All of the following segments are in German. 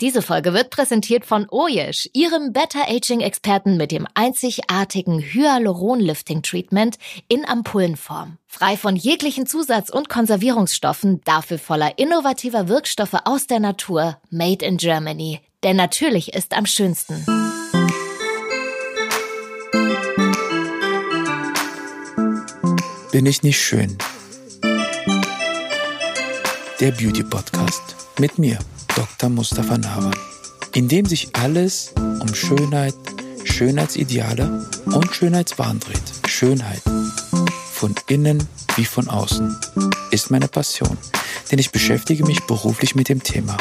Diese Folge wird präsentiert von Oyesh, ihrem Better Aging Experten mit dem einzigartigen Hyaluron Lifting Treatment in Ampullenform. Frei von jeglichen Zusatz- und Konservierungsstoffen, dafür voller innovativer Wirkstoffe aus der Natur, made in Germany. Denn natürlich ist am schönsten. Bin ich nicht schön? Der Beauty Podcast mit mir, Dr. Mustafa Nawan, in dem sich alles um Schönheit, Schönheitsideale und Schönheitswahn dreht. Schönheit von innen wie von außen ist meine Passion, denn ich beschäftige mich beruflich mit dem Thema.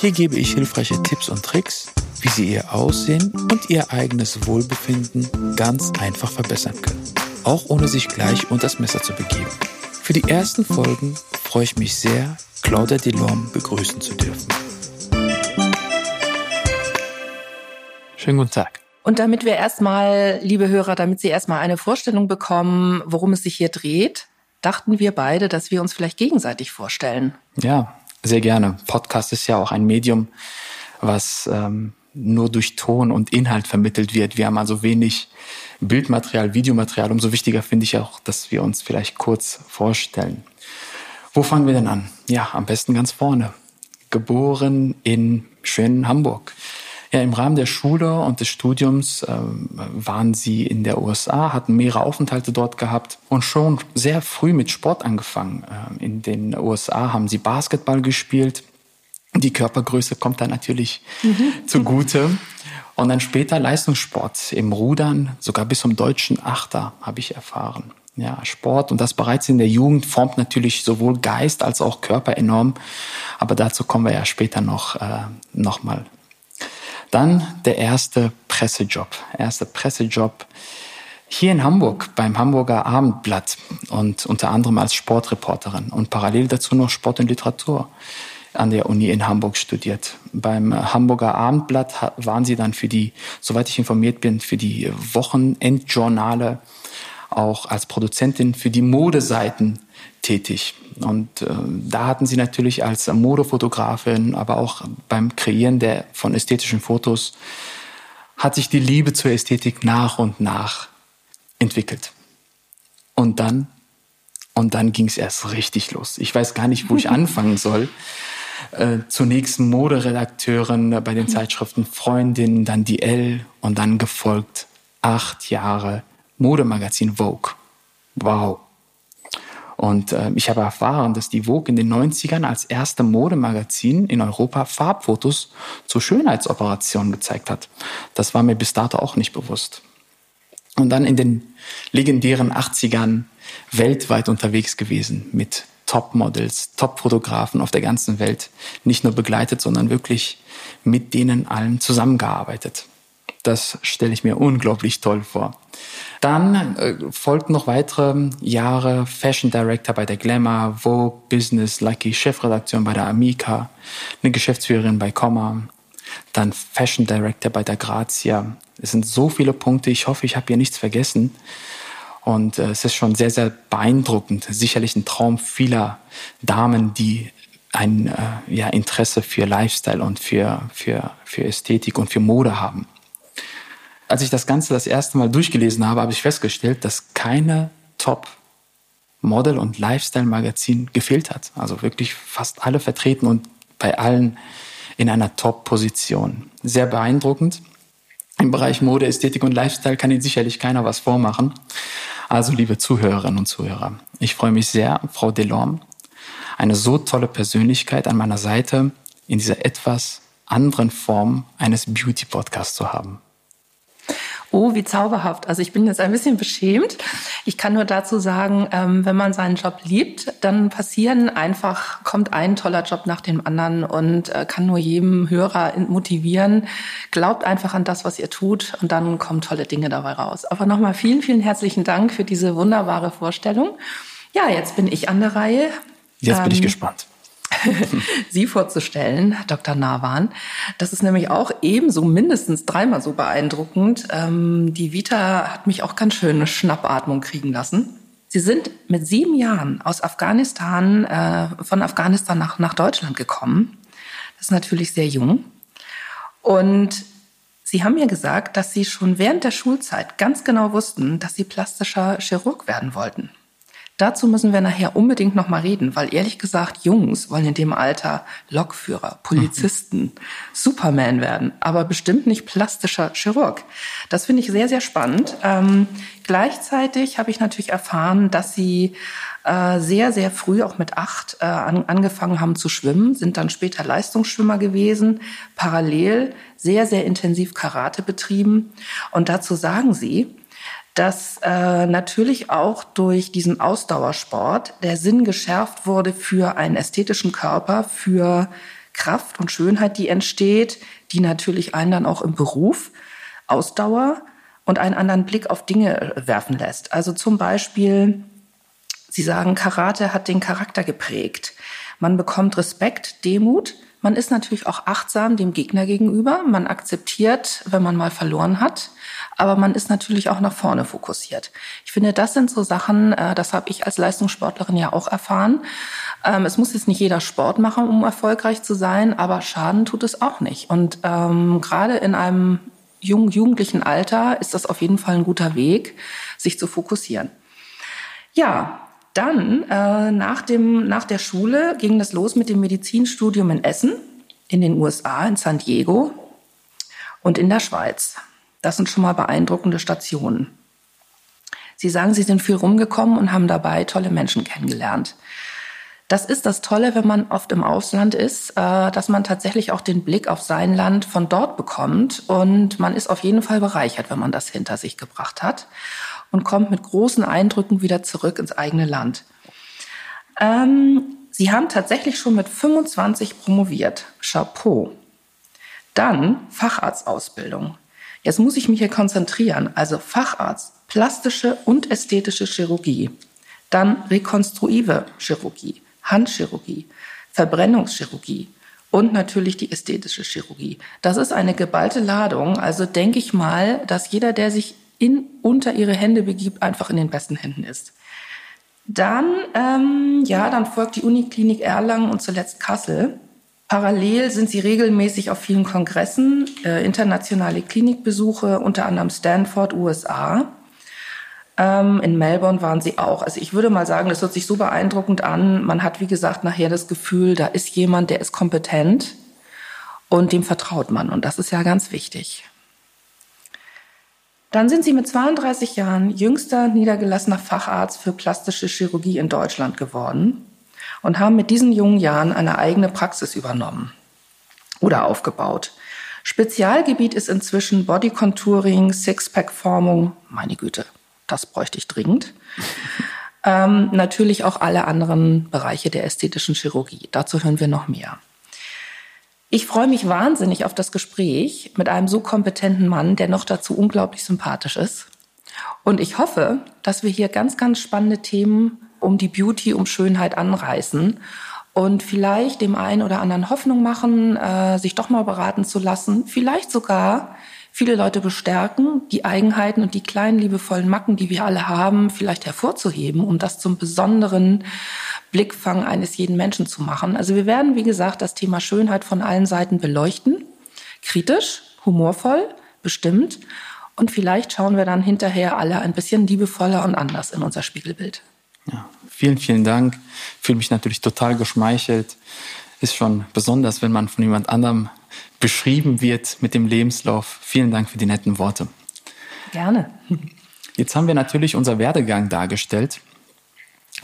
Hier gebe ich hilfreiche Tipps und Tricks, wie Sie Ihr Aussehen und Ihr eigenes Wohlbefinden ganz einfach verbessern können, auch ohne sich gleich unter das Messer zu begeben. Für die ersten Folgen freue ich mich sehr, Claudia Delorme begrüßen zu dürfen. Schönen guten Tag. Und damit wir erstmal, liebe Hörer, damit Sie erstmal eine Vorstellung bekommen, worum es sich hier dreht, dachten wir beide, dass wir uns vielleicht gegenseitig vorstellen. Ja, sehr gerne. Podcast ist ja auch ein Medium, was ähm, nur durch Ton und Inhalt vermittelt wird. Wir haben also wenig Bildmaterial, Videomaterial. Umso wichtiger finde ich auch, dass wir uns vielleicht kurz vorstellen. Wo fangen wir denn an? Ja, am besten ganz vorne. Geboren in schönen Hamburg. Ja, im Rahmen der Schule und des Studiums äh, waren sie in der USA, hatten mehrere Aufenthalte dort gehabt und schon sehr früh mit Sport angefangen. Äh, in den USA haben sie Basketball gespielt. Die Körpergröße kommt da natürlich mhm. zugute. Und dann später Leistungssport im Rudern, sogar bis zum deutschen Achter habe ich erfahren. Ja, Sport und das bereits in der Jugend formt natürlich sowohl Geist als auch Körper enorm. Aber dazu kommen wir ja später noch, äh, noch mal. Dann der erste Pressejob. Erster Pressejob hier in Hamburg beim Hamburger Abendblatt und unter anderem als Sportreporterin und parallel dazu noch Sport und Literatur an der Uni in Hamburg studiert. Beim Hamburger Abendblatt waren sie dann für die, soweit ich informiert bin, für die Wochenendjournale auch als Produzentin für die Modeseiten tätig. Und äh, da hatten sie natürlich als Modefotografin, aber auch beim Kreieren der, von ästhetischen Fotos, hat sich die Liebe zur Ästhetik nach und nach entwickelt. Und dann, und dann ging es erst richtig los. Ich weiß gar nicht, wo ich anfangen soll. Äh, zunächst Moderedakteurin bei den Zeitschriften Freundin, dann die L und dann gefolgt acht Jahre Modemagazin Vogue. Wow. Und äh, ich habe erfahren, dass die Vogue in den 90ern als erste Modemagazin in Europa Farbfotos zur Schönheitsoperation gezeigt hat. Das war mir bis dato auch nicht bewusst. Und dann in den legendären 80ern weltweit unterwegs gewesen mit Top-Models, Top-Fotografen auf der ganzen Welt. Nicht nur begleitet, sondern wirklich mit denen allen zusammengearbeitet. Das stelle ich mir unglaublich toll vor. Dann äh, folgten noch weitere Jahre Fashion Director bei der Glamour, Vogue, Business, Lucky, Chefredaktion bei der Amica, eine Geschäftsführerin bei Comma, dann Fashion Director bei der Grazia. Es sind so viele Punkte. Ich hoffe, ich habe hier nichts vergessen. Und äh, es ist schon sehr, sehr beeindruckend. Sicherlich ein Traum vieler Damen, die ein äh, ja, Interesse für Lifestyle und für, für, für Ästhetik und für Mode haben. Als ich das Ganze das erste Mal durchgelesen habe, habe ich festgestellt, dass keine Top Model- und Lifestyle-Magazin gefehlt hat. Also wirklich fast alle vertreten und bei allen in einer Top-Position. Sehr beeindruckend. Im Bereich Mode, Ästhetik und Lifestyle kann Ihnen sicherlich keiner was vormachen. Also, liebe Zuhörerinnen und Zuhörer, ich freue mich sehr, Frau Delorme, eine so tolle Persönlichkeit an meiner Seite in dieser etwas anderen Form eines Beauty-Podcasts zu haben. Oh, wie zauberhaft. Also ich bin jetzt ein bisschen beschämt. Ich kann nur dazu sagen, ähm, wenn man seinen Job liebt, dann passieren einfach, kommt ein toller Job nach dem anderen und äh, kann nur jedem Hörer motivieren. Glaubt einfach an das, was ihr tut und dann kommen tolle Dinge dabei raus. Aber nochmal vielen, vielen herzlichen Dank für diese wunderbare Vorstellung. Ja, jetzt bin ich an der Reihe. Jetzt bin ich ähm, gespannt. Sie vorzustellen, Dr. Nawan. Das ist nämlich auch ebenso mindestens dreimal so beeindruckend. Ähm, die Vita hat mich auch ganz schön eine Schnappatmung kriegen lassen. Sie sind mit sieben Jahren aus Afghanistan, äh, von Afghanistan nach, nach Deutschland gekommen. Das ist natürlich sehr jung. Und Sie haben mir gesagt, dass Sie schon während der Schulzeit ganz genau wussten, dass Sie plastischer Chirurg werden wollten. Dazu müssen wir nachher unbedingt noch mal reden, weil ehrlich gesagt, Jungs wollen in dem Alter Lokführer, Polizisten, mhm. Superman werden, aber bestimmt nicht plastischer Chirurg. Das finde ich sehr, sehr spannend. Ähm, gleichzeitig habe ich natürlich erfahren, dass sie äh, sehr, sehr früh, auch mit acht, äh, an, angefangen haben zu schwimmen, sind dann später Leistungsschwimmer gewesen, parallel sehr, sehr intensiv Karate betrieben. Und dazu sagen sie, dass äh, natürlich auch durch diesen Ausdauersport der Sinn geschärft wurde für einen ästhetischen Körper, für Kraft und Schönheit, die entsteht, die natürlich einen dann auch im Beruf Ausdauer und einen anderen Blick auf Dinge werfen lässt. Also zum Beispiel, Sie sagen, Karate hat den Charakter geprägt. Man bekommt Respekt, Demut. Man ist natürlich auch achtsam dem Gegner gegenüber. Man akzeptiert, wenn man mal verloren hat aber man ist natürlich auch nach vorne fokussiert. Ich finde, das sind so Sachen, äh, das habe ich als Leistungssportlerin ja auch erfahren. Ähm, es muss jetzt nicht jeder Sport machen, um erfolgreich zu sein, aber Schaden tut es auch nicht. Und ähm, gerade in einem jungen, jugendlichen Alter ist das auf jeden Fall ein guter Weg, sich zu fokussieren. Ja, dann äh, nach, dem, nach der Schule ging das los mit dem Medizinstudium in Essen, in den USA, in San Diego und in der Schweiz. Das sind schon mal beeindruckende Stationen. Sie sagen, Sie sind viel rumgekommen und haben dabei tolle Menschen kennengelernt. Das ist das Tolle, wenn man oft im Ausland ist, äh, dass man tatsächlich auch den Blick auf sein Land von dort bekommt. Und man ist auf jeden Fall bereichert, wenn man das hinter sich gebracht hat und kommt mit großen Eindrücken wieder zurück ins eigene Land. Ähm, Sie haben tatsächlich schon mit 25 promoviert. Chapeau. Dann Facharztausbildung. Jetzt muss ich mich hier konzentrieren. Also Facharzt, plastische und ästhetische Chirurgie. Dann rekonstruive Chirurgie, Handchirurgie, Verbrennungschirurgie und natürlich die ästhetische Chirurgie. Das ist eine geballte Ladung. Also denke ich mal, dass jeder, der sich in, unter ihre Hände begibt, einfach in den besten Händen ist. Dann, ähm, ja, dann folgt die Uniklinik Erlangen und zuletzt Kassel. Parallel sind sie regelmäßig auf vielen Kongressen, äh, internationale Klinikbesuche, unter anderem Stanford, USA. Ähm, in Melbourne waren sie auch. Also ich würde mal sagen, das hört sich so beeindruckend an. Man hat, wie gesagt, nachher das Gefühl, da ist jemand, der ist kompetent und dem vertraut man. Und das ist ja ganz wichtig. Dann sind sie mit 32 Jahren jüngster niedergelassener Facharzt für plastische Chirurgie in Deutschland geworden und haben mit diesen jungen Jahren eine eigene Praxis übernommen oder aufgebaut. Spezialgebiet ist inzwischen Body Contouring, Sixpack-Formung. Meine Güte, das bräuchte ich dringend. ähm, natürlich auch alle anderen Bereiche der ästhetischen Chirurgie. Dazu hören wir noch mehr. Ich freue mich wahnsinnig auf das Gespräch mit einem so kompetenten Mann, der noch dazu unglaublich sympathisch ist. Und ich hoffe, dass wir hier ganz, ganz spannende Themen um die Beauty, um Schönheit anreißen und vielleicht dem einen oder anderen Hoffnung machen, äh, sich doch mal beraten zu lassen, vielleicht sogar viele Leute bestärken, die Eigenheiten und die kleinen liebevollen Macken, die wir alle haben, vielleicht hervorzuheben, um das zum besonderen Blickfang eines jeden Menschen zu machen. Also wir werden, wie gesagt, das Thema Schönheit von allen Seiten beleuchten, kritisch, humorvoll, bestimmt. Und vielleicht schauen wir dann hinterher alle ein bisschen liebevoller und anders in unser Spiegelbild. Ja, vielen, vielen Dank. Fühle mich natürlich total geschmeichelt. Ist schon besonders, wenn man von jemand anderem beschrieben wird mit dem Lebenslauf. Vielen Dank für die netten Worte. Gerne. Jetzt haben wir natürlich unser Werdegang dargestellt.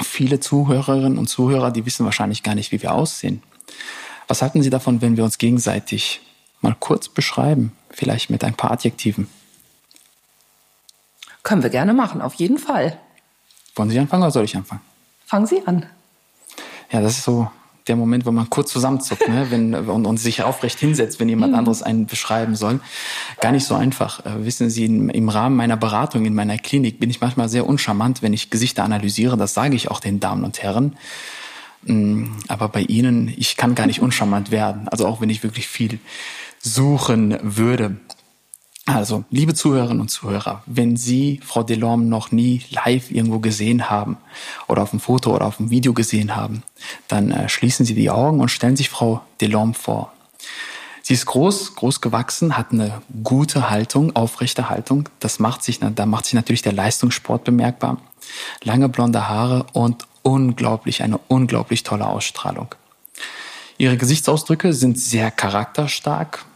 Viele Zuhörerinnen und Zuhörer, die wissen wahrscheinlich gar nicht, wie wir aussehen. Was halten Sie davon, wenn wir uns gegenseitig mal kurz beschreiben, vielleicht mit ein paar Adjektiven? Können wir gerne machen, auf jeden Fall. Wollen Sie anfangen oder soll ich anfangen? Fangen Sie an. Ja, das ist so der Moment, wo man kurz zusammenzuckt ne? wenn, und, und sich aufrecht hinsetzt, wenn jemand mhm. anderes einen beschreiben soll. Gar nicht so einfach. Äh, wissen Sie, im, Rahmen meiner Beratung in meiner Klinik bin ich manchmal sehr uncharmant, wenn ich Gesichter analysiere. Das sage ich auch den Damen und Herren. Mm, aber bei Ihnen, ich kann gar nicht uncharmant werden. Also auch wenn ich wirklich viel suchen würde. Also, liebe Zuhörerinnen und Zuhörer, wenn Sie Frau Delorme noch nie live irgendwo gesehen haben oder auf dem Foto oder auf dem Video gesehen haben, dann äh, schließen Sie die Augen und stellen sich Frau Delorme vor. Sie ist groß, groß gewachsen, hat eine gute Haltung, aufrechte Haltung. Das macht sich, da macht sich natürlich der Leistungssport bemerkbar. Lange blonde Haare und unglaublich, eine unglaublich tolle Ausstrahlung. Ihre Gesichtsausdrücke sind sehr charakterstark,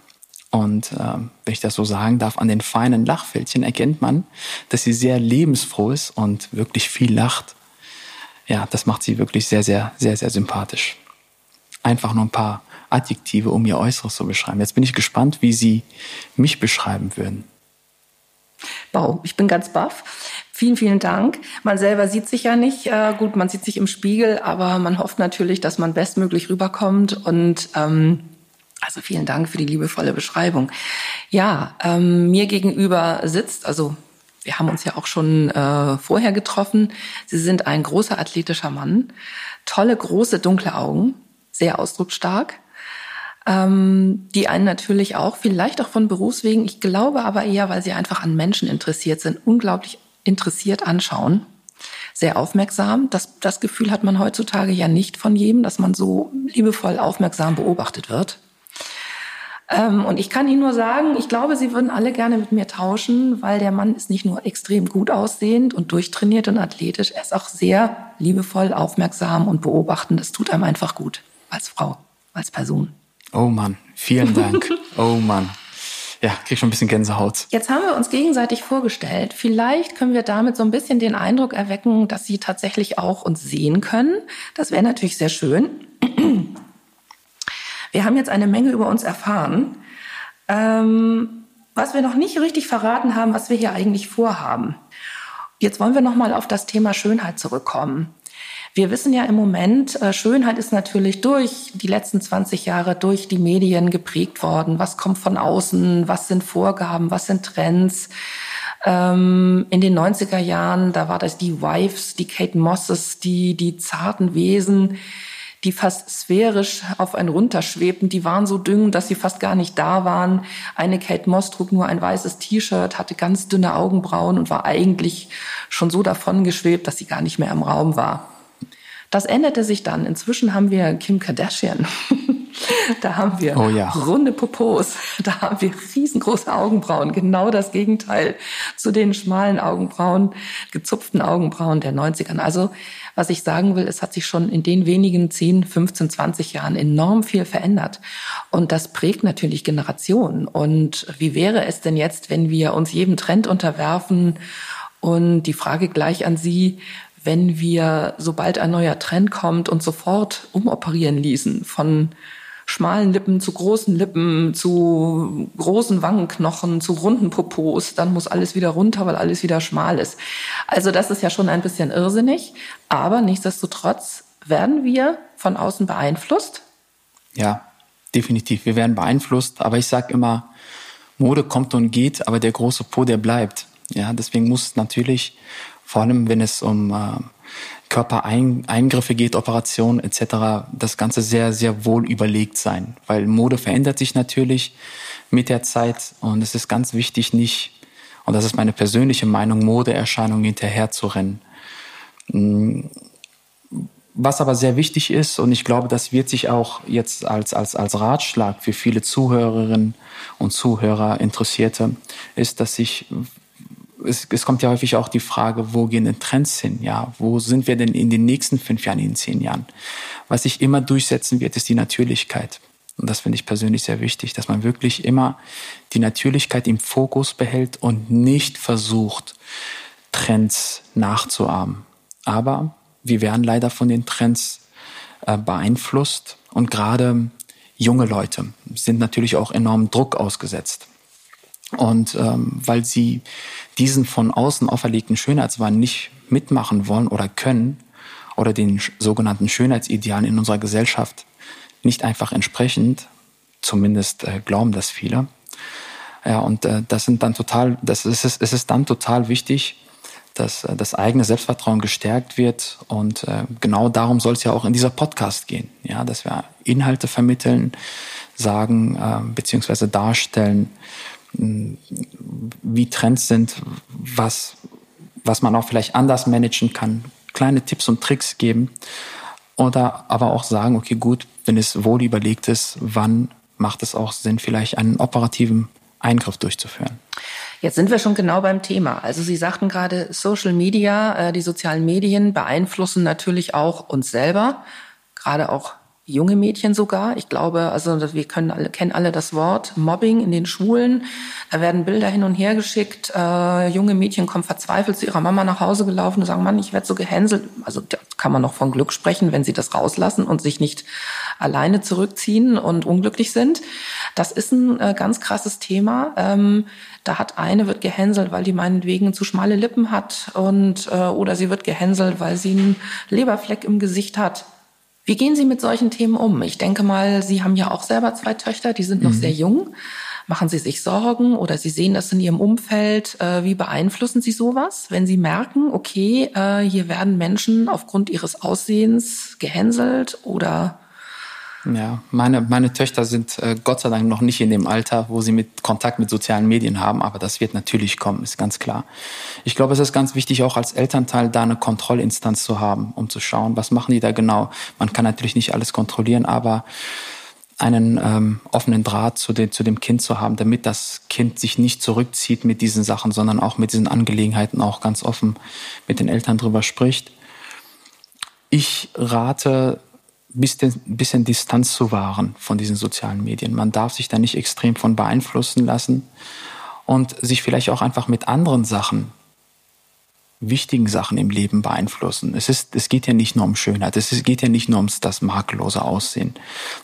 und äh, wenn ich das so sagen darf, an den feinen Lachfältchen erkennt man, dass sie sehr lebensfroh ist und wirklich viel lacht. Ja, das macht sie wirklich sehr, sehr, sehr, sehr sympathisch. Einfach nur ein paar Adjektive, um ihr Äußeres zu beschreiben. Jetzt bin ich gespannt, wie Sie mich beschreiben würden. Wow, ich bin ganz baff. Vielen, vielen Dank. Man selber sieht sich ja nicht. Äh, gut, man sieht sich im Spiegel, aber man hofft natürlich, dass man bestmöglich rüberkommt und ähm, also vielen Dank für die liebevolle Beschreibung. Ja, ähm, mir gegenüber sitzt, also wir haben uns ja auch schon äh, vorher getroffen. Sie sind ein großer athletischer Mann, tolle große dunkle Augen, sehr ausdrucksstark, ähm, die einen natürlich auch, vielleicht auch von Berufswegen, ich glaube aber eher, weil sie einfach an Menschen interessiert sind, unglaublich interessiert anschauen. Sehr aufmerksam. Das, das Gefühl hat man heutzutage ja nicht von jedem, dass man so liebevoll aufmerksam beobachtet wird. Ähm, und ich kann Ihnen nur sagen, ich glaube, Sie würden alle gerne mit mir tauschen, weil der Mann ist nicht nur extrem gut aussehend und durchtrainiert und athletisch, er ist auch sehr liebevoll, aufmerksam und beobachtend. Das tut einem einfach gut als Frau, als Person. Oh Mann, vielen Dank. oh Mann. Ja, krieg schon ein bisschen Gänsehaut. Jetzt haben wir uns gegenseitig vorgestellt. Vielleicht können wir damit so ein bisschen den Eindruck erwecken, dass Sie tatsächlich auch uns sehen können. Das wäre natürlich sehr schön. Wir haben jetzt eine Menge über uns erfahren. Ähm, was wir noch nicht richtig verraten haben, was wir hier eigentlich vorhaben. Jetzt wollen wir noch mal auf das Thema Schönheit zurückkommen. Wir wissen ja im Moment, äh, Schönheit ist natürlich durch die letzten 20 Jahre durch die Medien geprägt worden. Was kommt von außen? Was sind Vorgaben? Was sind Trends? Ähm, in den 90er Jahren, da war das die Wives, die Kate Mosses, die, die zarten Wesen, die fast sphärisch auf einen runterschwebten. Die waren so dünn, dass sie fast gar nicht da waren. Eine Kate Moss trug nur ein weißes T-Shirt, hatte ganz dünne Augenbrauen und war eigentlich schon so davon geschwebt, dass sie gar nicht mehr im Raum war. Das änderte sich dann. Inzwischen haben wir Kim Kardashian. da haben wir oh ja. runde Popos. Da haben wir riesengroße Augenbrauen. Genau das Gegenteil zu den schmalen Augenbrauen, gezupften Augenbrauen der 90ern. Also, was ich sagen will, es hat sich schon in den wenigen 10, 15, 20 Jahren enorm viel verändert. Und das prägt natürlich Generationen. Und wie wäre es denn jetzt, wenn wir uns jedem Trend unterwerfen? Und die Frage gleich an Sie, wenn wir, sobald ein neuer Trend kommt, uns sofort umoperieren ließen von schmalen Lippen zu großen Lippen, zu großen Wangenknochen, zu runden Popos, dann muss alles wieder runter, weil alles wieder schmal ist. Also das ist ja schon ein bisschen irrsinnig, aber nichtsdestotrotz werden wir von außen beeinflusst. Ja, definitiv. Wir werden beeinflusst, aber ich sage immer, Mode kommt und geht, aber der große Po, der bleibt. Ja, deswegen muss natürlich vor allem wenn es um äh, Körpereingriffe geht, Operationen etc., das Ganze sehr, sehr wohl überlegt sein, weil Mode verändert sich natürlich mit der Zeit und es ist ganz wichtig, nicht, und das ist meine persönliche Meinung, Modeerscheinungen hinterher zu rennen. Mm, was aber sehr wichtig ist, und ich glaube, das wird sich auch jetzt als, als, als Ratschlag für viele Zuhörerinnen und Zuhörer Interessierte, ist, dass sich es, es kommt ja häufig auch die Frage, wo gehen denn Trends hin? Ja, wo sind wir denn in den nächsten fünf Jahren, in zehn Jahren? Was sich immer durchsetzen wird, ist die Natürlichkeit. Und das finde ich persönlich sehr wichtig, dass man wirklich immer die Natürlichkeit im Fokus behält und nicht versucht, Trends nachzuahmen. Aber wir werden leider von den Trends äh, beeinflusst und gerade junge Leute sind natürlich auch enorm Druck ausgesetzt. Und ähm, weil sie diesen von außen auferlegten Schönheitswahn nicht mitmachen wollen oder können oder den sogenannten Schönheitsidealen in unserer Gesellschaft nicht einfach entsprechend, zumindest äh, glauben das viele. Ja, und äh, das sind dann total, das ist, es ist dann total wichtig, dass äh, das eigene Selbstvertrauen gestärkt wird. Und äh, genau darum soll es ja auch in dieser Podcast gehen. Ja, dass wir Inhalte vermitteln, sagen, äh, beziehungsweise darstellen, wie Trends sind, was, was man auch vielleicht anders managen kann, kleine Tipps und Tricks geben oder aber auch sagen, okay, gut, wenn es wohl überlegt ist, wann macht es auch Sinn, vielleicht einen operativen Eingriff durchzuführen. Jetzt sind wir schon genau beim Thema. Also Sie sagten gerade, Social Media, äh, die sozialen Medien beeinflussen natürlich auch uns selber, gerade auch junge Mädchen sogar. Ich glaube, also wir können alle, kennen alle das Wort Mobbing in den Schulen. Da werden Bilder hin und her geschickt. Äh, junge Mädchen kommen verzweifelt zu ihrer Mama nach Hause gelaufen und sagen, Mann, ich werde so gehänselt. Also da kann man noch von Glück sprechen, wenn sie das rauslassen und sich nicht alleine zurückziehen und unglücklich sind. Das ist ein äh, ganz krasses Thema. Ähm, da hat eine wird gehänselt, weil die meinetwegen zu schmale Lippen hat und äh, oder sie wird gehänselt, weil sie einen Leberfleck im Gesicht hat wie gehen Sie mit solchen Themen um? Ich denke mal, Sie haben ja auch selber zwei Töchter, die sind noch mhm. sehr jung. Machen Sie sich Sorgen oder Sie sehen das in Ihrem Umfeld? Äh, wie beeinflussen Sie sowas, wenn Sie merken, okay, äh, hier werden Menschen aufgrund ihres Aussehens gehänselt oder ja, meine, meine Töchter sind äh, Gott sei Dank noch nicht in dem Alter, wo sie mit Kontakt mit sozialen Medien haben, aber das wird natürlich kommen, ist ganz klar. Ich glaube, es ist ganz wichtig, auch als Elternteil da eine Kontrollinstanz zu haben, um zu schauen, was machen die da genau. Man kann natürlich nicht alles kontrollieren, aber einen ähm, offenen Draht zu, de, zu dem Kind zu haben, damit das Kind sich nicht zurückzieht mit diesen Sachen, sondern auch mit diesen Angelegenheiten auch ganz offen mit den Eltern drüber spricht. Ich rate bisschen, bisschen Distanz zu wahren von diesen sozialen Medien. Man darf sich da nicht extrem von beeinflussen lassen und sich vielleicht auch einfach mit anderen Sachen, wichtigen Sachen im Leben beeinflussen. Es ist, es geht ja nicht nur um Schönheit, es geht ja nicht nur ums das makellose Aussehen.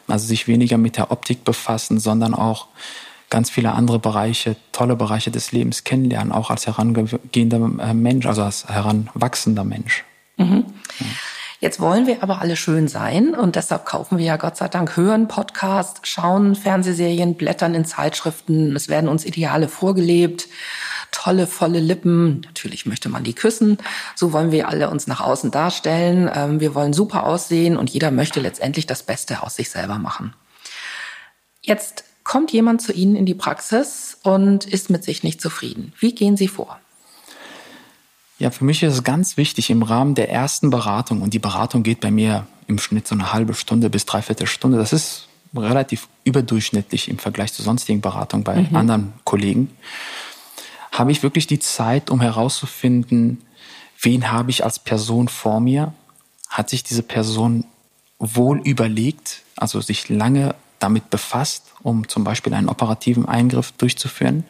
Also sich weniger mit der Optik befassen, sondern auch ganz viele andere Bereiche, tolle Bereiche des Lebens kennenlernen, auch als herangehender Mensch, also als heranwachsender Mensch. Mhm. Ja. Jetzt wollen wir aber alle schön sein und deshalb kaufen wir ja Gott sei Dank hören Podcast, schauen Fernsehserien, blättern in Zeitschriften. Es werden uns Ideale vorgelebt. Tolle, volle Lippen. Natürlich möchte man die küssen. So wollen wir alle uns nach außen darstellen. Ähm, wir wollen super aussehen und jeder möchte letztendlich das Beste aus sich selber machen. Jetzt kommt jemand zu Ihnen in die Praxis und ist mit sich nicht zufrieden. Wie gehen Sie vor? Ja, für mich ist es ganz wichtig im Rahmen der ersten Beratung, und die Beratung geht bei mir im Schnitt so eine halbe Stunde bis dreiviertel Stunde. Das ist relativ überdurchschnittlich im Vergleich zu sonstigen Beratungen bei mhm. anderen Kollegen. Habe ich wirklich die Zeit, um herauszufinden, wen habe ich als Person vor mir? Hat sich diese Person wohl überlegt, also sich lange damit befasst, um zum Beispiel einen operativen Eingriff durchzuführen?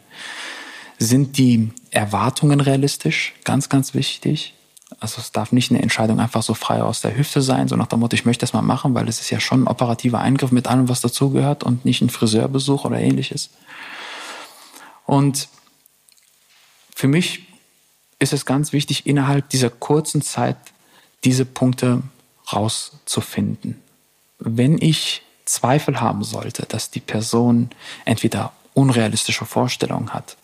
Sind die Erwartungen realistisch? Ganz, ganz wichtig. Also es darf nicht eine Entscheidung einfach so frei aus der Hüfte sein, so nach dem Motto, ich möchte das mal machen, weil es ist ja schon ein operativer Eingriff mit allem, was dazugehört und nicht ein Friseurbesuch oder ähnliches. Und für mich ist es ganz wichtig, innerhalb dieser kurzen Zeit diese Punkte rauszufinden. Wenn ich Zweifel haben sollte, dass die Person entweder unrealistische Vorstellungen hat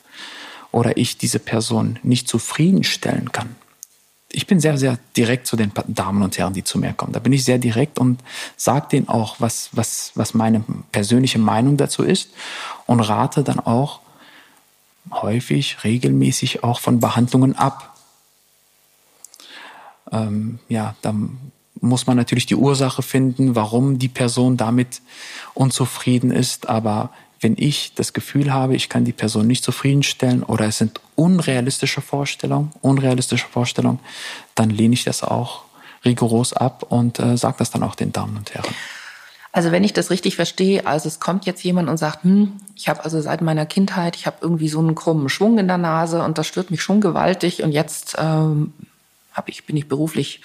oder ich diese Person nicht zufriedenstellen kann. Ich bin sehr, sehr direkt zu den Damen und Herren, die zu mir kommen. Da bin ich sehr direkt und sage denen auch, was, was, was meine persönliche Meinung dazu ist und rate dann auch häufig, regelmäßig auch von Behandlungen ab. Ähm, ja, dann muss man natürlich die Ursache finden, warum die Person damit unzufrieden ist. Aber wenn ich das Gefühl habe, ich kann die Person nicht zufriedenstellen oder es sind unrealistische Vorstellungen, unrealistische Vorstellungen, dann lehne ich das auch rigoros ab und äh, sage das dann auch den Damen und Herren. Also wenn ich das richtig verstehe, also es kommt jetzt jemand und sagt, hm, ich habe also seit meiner Kindheit, ich habe irgendwie so einen krummen Schwung in der Nase und das stört mich schon gewaltig und jetzt ähm, hab ich, bin ich beruflich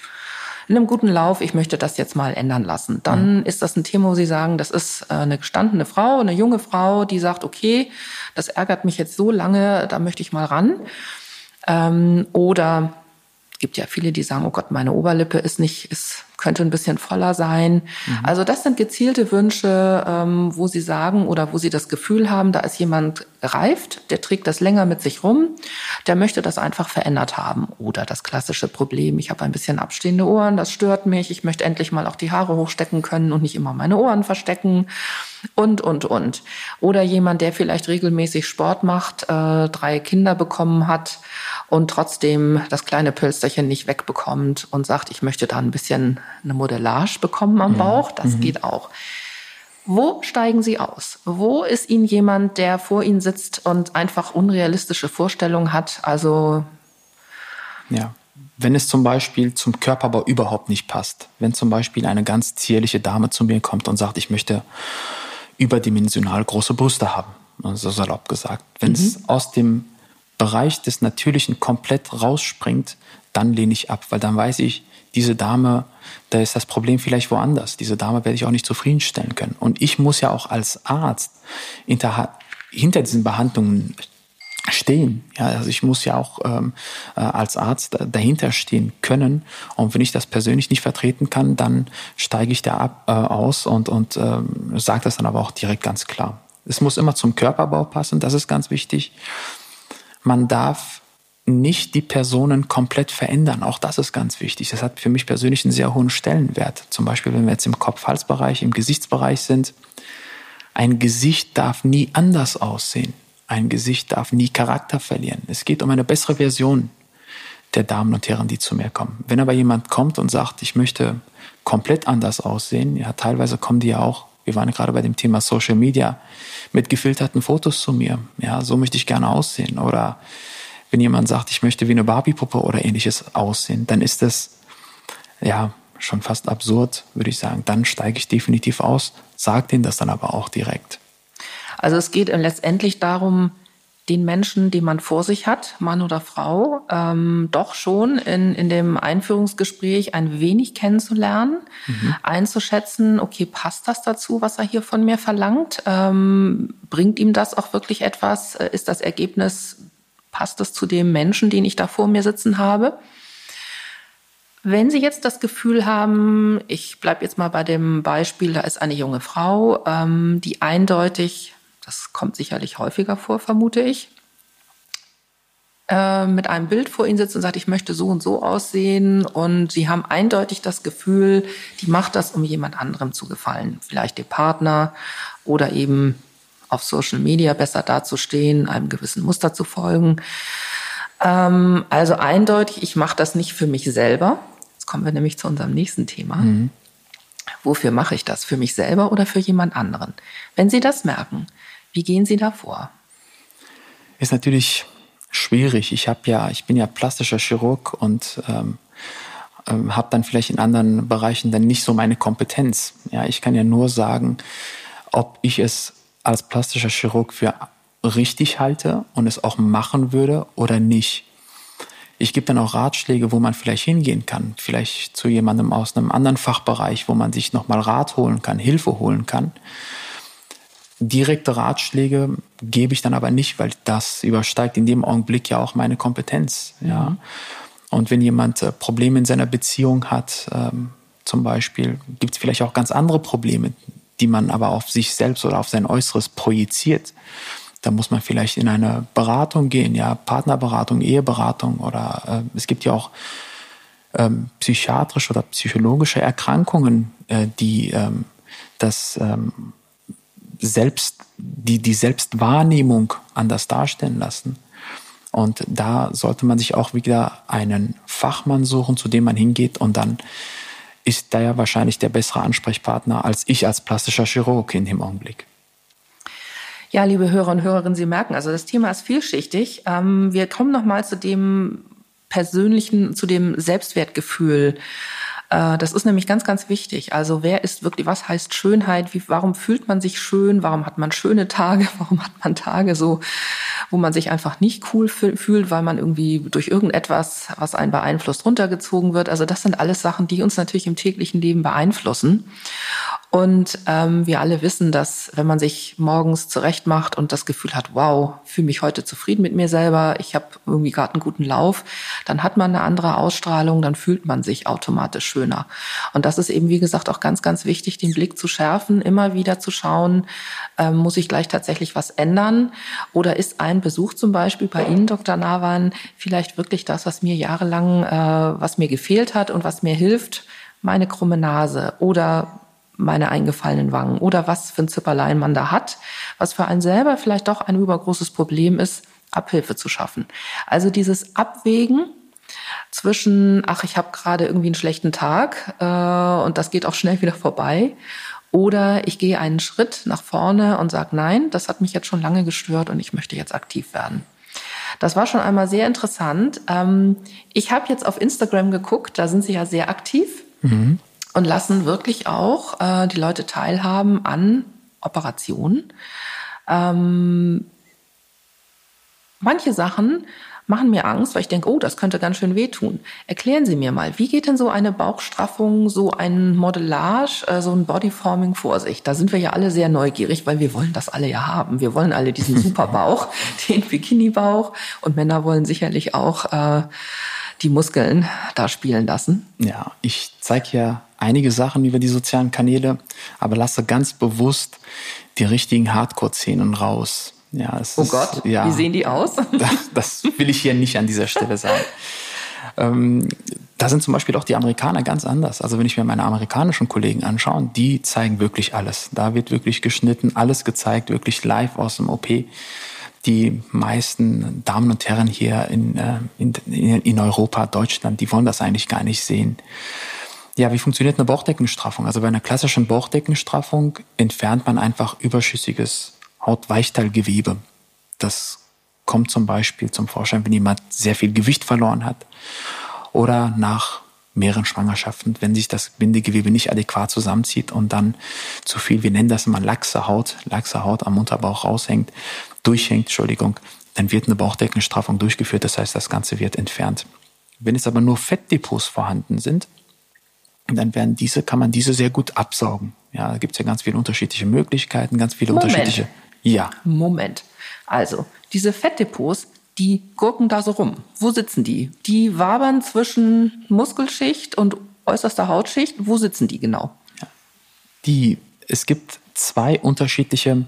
in einem guten Lauf, ich möchte das jetzt mal ändern lassen. Dann mhm. ist das ein Thema, wo Sie sagen, das ist äh, eine gestandene Frau, eine junge Frau, die sagt, okay, das ärgert mich jetzt so lange, da möchte ich mal ran. Ähm, oder es gibt ja viele, die sagen, oh Gott, meine Oberlippe ist nicht, ist könnte ein bisschen voller sein. Mhm. Also das sind gezielte Wünsche, ähm, wo Sie sagen oder wo Sie das Gefühl haben, da ist jemand reift, der trägt das länger mit sich rum, der möchte das einfach verändert haben. Oder das klassische Problem, ich habe ein bisschen abstehende Ohren, das stört mich, ich möchte endlich mal auch die Haare hochstecken können und nicht immer meine Ohren verstecken und, und, und. Oder jemand, der vielleicht regelmäßig Sport macht, äh, drei Kinder bekommen hat und trotzdem das kleine Pölsterchen nicht wegbekommt und sagt, ich möchte da ein bisschen eine Modellage bekommen am Bauch. Das mhm. geht auch. Wo steigen Sie aus? Wo ist Ihnen jemand, der vor Ihnen sitzt und einfach unrealistische Vorstellungen hat? Also ja, wenn es zum Beispiel zum Körperbau überhaupt nicht passt, wenn zum Beispiel eine ganz zierliche Dame zu mir kommt und sagt, ich möchte überdimensional große Brüste haben, so salopp gesagt, wenn mhm. es aus dem Bereich des Natürlichen komplett rausspringt, dann lehne ich ab, weil dann weiß ich, diese Dame, da ist das Problem vielleicht woanders. Diese Dame werde ich auch nicht zufriedenstellen können. Und ich muss ja auch als Arzt hinter, hinter diesen Behandlungen stehen. Ja, also ich muss ja auch ähm, äh, als Arzt dahinter stehen können. Und wenn ich das persönlich nicht vertreten kann, dann steige ich da ab, äh, aus und, und ähm, sage das dann aber auch direkt ganz klar. Es muss immer zum Körperbau passen, das ist ganz wichtig. Man darf nicht die Personen komplett verändern. Auch das ist ganz wichtig. Das hat für mich persönlich einen sehr hohen Stellenwert. Zum Beispiel, wenn wir jetzt im Kopf-Hals-Bereich, im Gesichtsbereich sind. Ein Gesicht darf nie anders aussehen. Ein Gesicht darf nie Charakter verlieren. Es geht um eine bessere Version der Damen und Herren, die zu mir kommen. Wenn aber jemand kommt und sagt, ich möchte komplett anders aussehen, ja, teilweise kommen die ja auch, wir waren gerade bei dem Thema Social Media, mit gefilterten Fotos zu mir. Ja, so möchte ich gerne aussehen. Oder wenn jemand sagt, ich möchte wie eine Barbie-Puppe oder ähnliches aussehen, dann ist das ja schon fast absurd, würde ich sagen. Dann steige ich definitiv aus, sage denen das dann aber auch direkt. Also es geht letztendlich darum, den Menschen, den man vor sich hat, Mann oder Frau, ähm, doch schon in, in dem Einführungsgespräch ein wenig kennenzulernen, mhm. einzuschätzen, okay, passt das dazu, was er hier von mir verlangt? Ähm, bringt ihm das auch wirklich etwas? Äh, ist das Ergebnis, passt es zu dem Menschen, den ich da vor mir sitzen habe? Wenn Sie jetzt das Gefühl haben, ich bleibe jetzt mal bei dem Beispiel, da ist eine junge Frau, ähm, die eindeutig das kommt sicherlich häufiger vor, vermute ich, äh, mit einem Bild vor ihnen sitzt und sagt, ich möchte so und so aussehen. Und sie haben eindeutig das Gefühl, die macht das, um jemand anderem zu gefallen. Vielleicht dem Partner oder eben auf Social Media besser dazustehen, einem gewissen Muster zu folgen. Ähm, also eindeutig, ich mache das nicht für mich selber. Jetzt kommen wir nämlich zu unserem nächsten Thema. Mhm. Wofür mache ich das? Für mich selber oder für jemand anderen? Wenn Sie das merken, wie gehen Sie da vor? Ist natürlich schwierig. Ich habe ja, ich bin ja plastischer Chirurg und ähm, ähm, habe dann vielleicht in anderen Bereichen dann nicht so meine Kompetenz. Ja, ich kann ja nur sagen, ob ich es als plastischer Chirurg für richtig halte und es auch machen würde oder nicht. Ich gebe dann auch Ratschläge, wo man vielleicht hingehen kann, vielleicht zu jemandem aus einem anderen Fachbereich, wo man sich nochmal Rat holen kann, Hilfe holen kann. Direkte Ratschläge gebe ich dann aber nicht, weil das übersteigt in dem Augenblick ja auch meine Kompetenz. Ja. Mhm. Und wenn jemand äh, Probleme in seiner Beziehung hat, ähm, zum Beispiel, gibt es vielleicht auch ganz andere Probleme, die man aber auf sich selbst oder auf sein Äußeres projiziert. Da muss man vielleicht in eine Beratung gehen, ja, Partnerberatung, Eheberatung oder äh, es gibt ja auch ähm, psychiatrische oder psychologische Erkrankungen, äh, die ähm, das ähm, selbst, die, die Selbstwahrnehmung anders darstellen lassen. Und da sollte man sich auch wieder einen Fachmann suchen, zu dem man hingeht und dann ist da ja wahrscheinlich der bessere Ansprechpartner als ich als plastischer Chirurg in dem Augenblick. Ja, liebe Hörer und Hörerinnen, Sie merken, also das Thema ist vielschichtig. Ähm, wir kommen noch mal zu dem persönlichen, zu dem Selbstwertgefühl das ist nämlich ganz, ganz wichtig. Also wer ist wirklich, was heißt Schönheit? Wie, warum fühlt man sich schön? Warum hat man schöne Tage? Warum hat man Tage so, wo man sich einfach nicht cool fühlt, weil man irgendwie durch irgendetwas, was einen beeinflusst, runtergezogen wird? Also das sind alles Sachen, die uns natürlich im täglichen Leben beeinflussen. Und ähm, wir alle wissen, dass wenn man sich morgens zurecht macht und das Gefühl hat, wow, fühle mich heute zufrieden mit mir selber, ich habe irgendwie gerade einen guten Lauf, dann hat man eine andere Ausstrahlung, dann fühlt man sich automatisch schöner. Und das ist eben, wie gesagt, auch ganz, ganz wichtig, den Blick zu schärfen, immer wieder zu schauen, ähm, muss ich gleich tatsächlich was ändern? Oder ist ein Besuch zum Beispiel bei Ihnen, Dr. Nawan, vielleicht wirklich das, was mir jahrelang, äh, was mir gefehlt hat und was mir hilft, meine krumme Nase oder meine eingefallenen Wangen oder was für ein Zipperlein man da hat, was für einen selber vielleicht doch ein übergroßes Problem ist, Abhilfe zu schaffen. Also dieses Abwägen zwischen, ach, ich habe gerade irgendwie einen schlechten Tag äh, und das geht auch schnell wieder vorbei. Oder ich gehe einen Schritt nach vorne und sage, nein, das hat mich jetzt schon lange gestört und ich möchte jetzt aktiv werden. Das war schon einmal sehr interessant. Ähm, ich habe jetzt auf Instagram geguckt, da sind Sie ja sehr aktiv. Mhm und lassen wirklich auch äh, die Leute teilhaben an Operationen. Ähm, manche Sachen machen mir Angst, weil ich denke, oh, das könnte ganz schön wehtun. Erklären Sie mir mal, wie geht denn so eine Bauchstraffung, so ein Modellage, äh, so ein Bodyforming vor sich? Da sind wir ja alle sehr neugierig, weil wir wollen das alle ja haben. Wir wollen alle diesen Superbauch, den Bikini-Bauch und Männer wollen sicherlich auch äh, die Muskeln da spielen lassen. Ja, ich zeige ja einige Sachen über die sozialen Kanäle, aber lasse ganz bewusst die richtigen Hardcore-Szenen raus. Ja, oh ist, Gott, ja, wie sehen die aus? Das, das, will ich hier nicht an dieser Stelle sagen. Ähm, da sind zum Beispiel auch die Amerikaner ganz anders. Also wenn ich mir meine amerikanischen Kollegen anschaue, die zeigen wirklich alles. Da wird wirklich geschnitten, alles gezeigt, wirklich live aus dem OP die meisten Damen und Herren hier in, äh, in, in Europa, Deutschland, die wollen das eigentlich gar nicht sehen. Ja, wie funktioniert eine Bauchdeckenstraffung? Also bei einer klassischen Bauchdeckenstraffung entfernt man einfach überschüssiges Hautweichteilgewebe. Das kommt zum Beispiel zum Vorschein, wenn jemand sehr viel Gewicht verloren hat oder nach mehreren Schwangerschaften, wenn sich das Bindegewebe nicht adäquat zusammenzieht und dann zu viel, wir nennen das immer laxe Haut, laxe Haut am Unterbauch raushängt, durchhängt, Entschuldigung, dann wird eine Bauchdeckenstraffung durchgeführt, das heißt, das Ganze wird entfernt. Wenn es aber nur Fettdepots vorhanden sind, dann werden diese, kann man diese sehr gut absaugen. Ja, da gibt es ja ganz viele unterschiedliche Möglichkeiten, ganz viele Moment. unterschiedliche. Ja. Moment. Also, diese Fettdepots, die gurken da so rum. Wo sitzen die? Die wabern zwischen Muskelschicht und äußerster Hautschicht. Wo sitzen die genau? Die, es gibt zwei unterschiedliche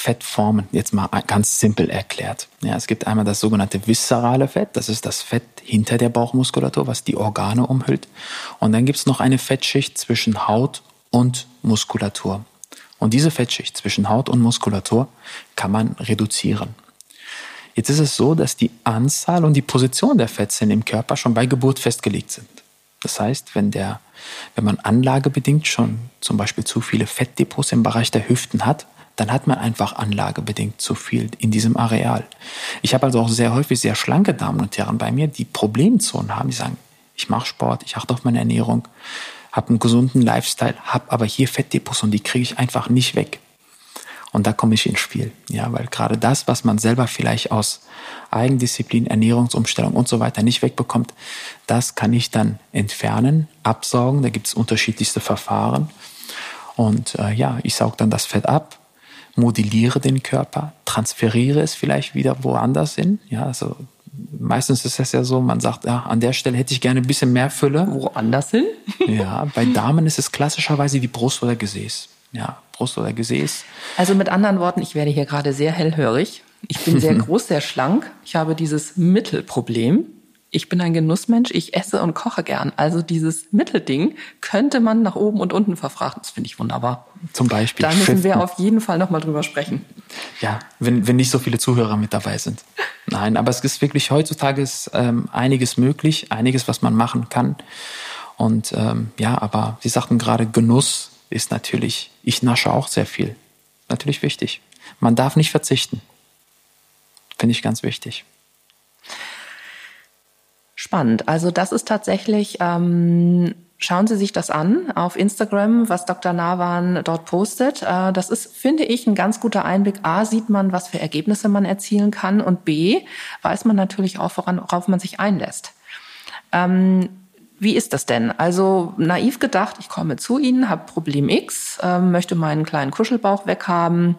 Fettformen, jetzt mal ganz simpel erklärt. Ja, es gibt einmal das sogenannte viszerale Fett, das ist das Fett hinter der Bauchmuskulatur, was die Organe umhüllt. Und dann gibt es noch eine Fettschicht zwischen Haut und Muskulatur. Und diese Fettschicht zwischen Haut und Muskulatur kann man reduzieren. Jetzt ist es so, dass die Anzahl und die Position der Fettzellen im Körper schon bei Geburt festgelegt sind. Das heißt, wenn, der, wenn man anlagebedingt schon zum Beispiel zu viele Fettdepots im Bereich der Hüften hat, dann hat man einfach anlagebedingt zu viel in diesem Areal. Ich habe also auch sehr häufig sehr schlanke Damen und Herren bei mir, die Problemzonen haben, die sagen, ich mache Sport, ich achte auf meine Ernährung, habe einen gesunden Lifestyle, habe aber hier Fettdepots und die kriege ich einfach nicht weg. Und da komme ich ins Spiel. Ja, weil gerade das, was man selber vielleicht aus Eigendisziplin, Ernährungsumstellung und so weiter nicht wegbekommt, das kann ich dann entfernen, absaugen. Da gibt es unterschiedlichste Verfahren. Und äh, ja, ich saug dann das Fett ab, modelliere den Körper, transferiere es vielleicht wieder woanders hin. Ja, also meistens ist es ja so, man sagt, ja, an der Stelle hätte ich gerne ein bisschen mehr Fülle. Woanders hin? ja, bei Damen ist es klassischerweise die Brust oder Gesäß. Ja, Brust oder Gesäß. Also mit anderen Worten, ich werde hier gerade sehr hellhörig. Ich bin sehr groß, sehr schlank. Ich habe dieses Mittelproblem ich bin ein Genussmensch, ich esse und koche gern. Also dieses Mittelding könnte man nach oben und unten verfrachten. Das finde ich wunderbar. Zum Beispiel. Da müssen Schriften. wir auf jeden Fall nochmal drüber sprechen. Ja, wenn, wenn nicht so viele Zuhörer mit dabei sind. Nein, aber es ist wirklich heutzutage ist, ähm, einiges möglich, einiges, was man machen kann. Und ähm, ja, aber Sie sagten gerade, Genuss ist natürlich, ich nasche auch sehr viel. Natürlich wichtig. Man darf nicht verzichten. Finde ich ganz wichtig. Spannend. Also das ist tatsächlich, ähm, schauen Sie sich das an auf Instagram, was Dr. Nawan dort postet. Äh, das ist, finde ich, ein ganz guter Einblick. A, sieht man, was für Ergebnisse man erzielen kann und B, weiß man natürlich auch, worauf man sich einlässt. Ähm, Wie ist das denn? Also naiv gedacht, ich komme zu Ihnen, habe Problem X, äh, möchte meinen kleinen Kuschelbauch weghaben,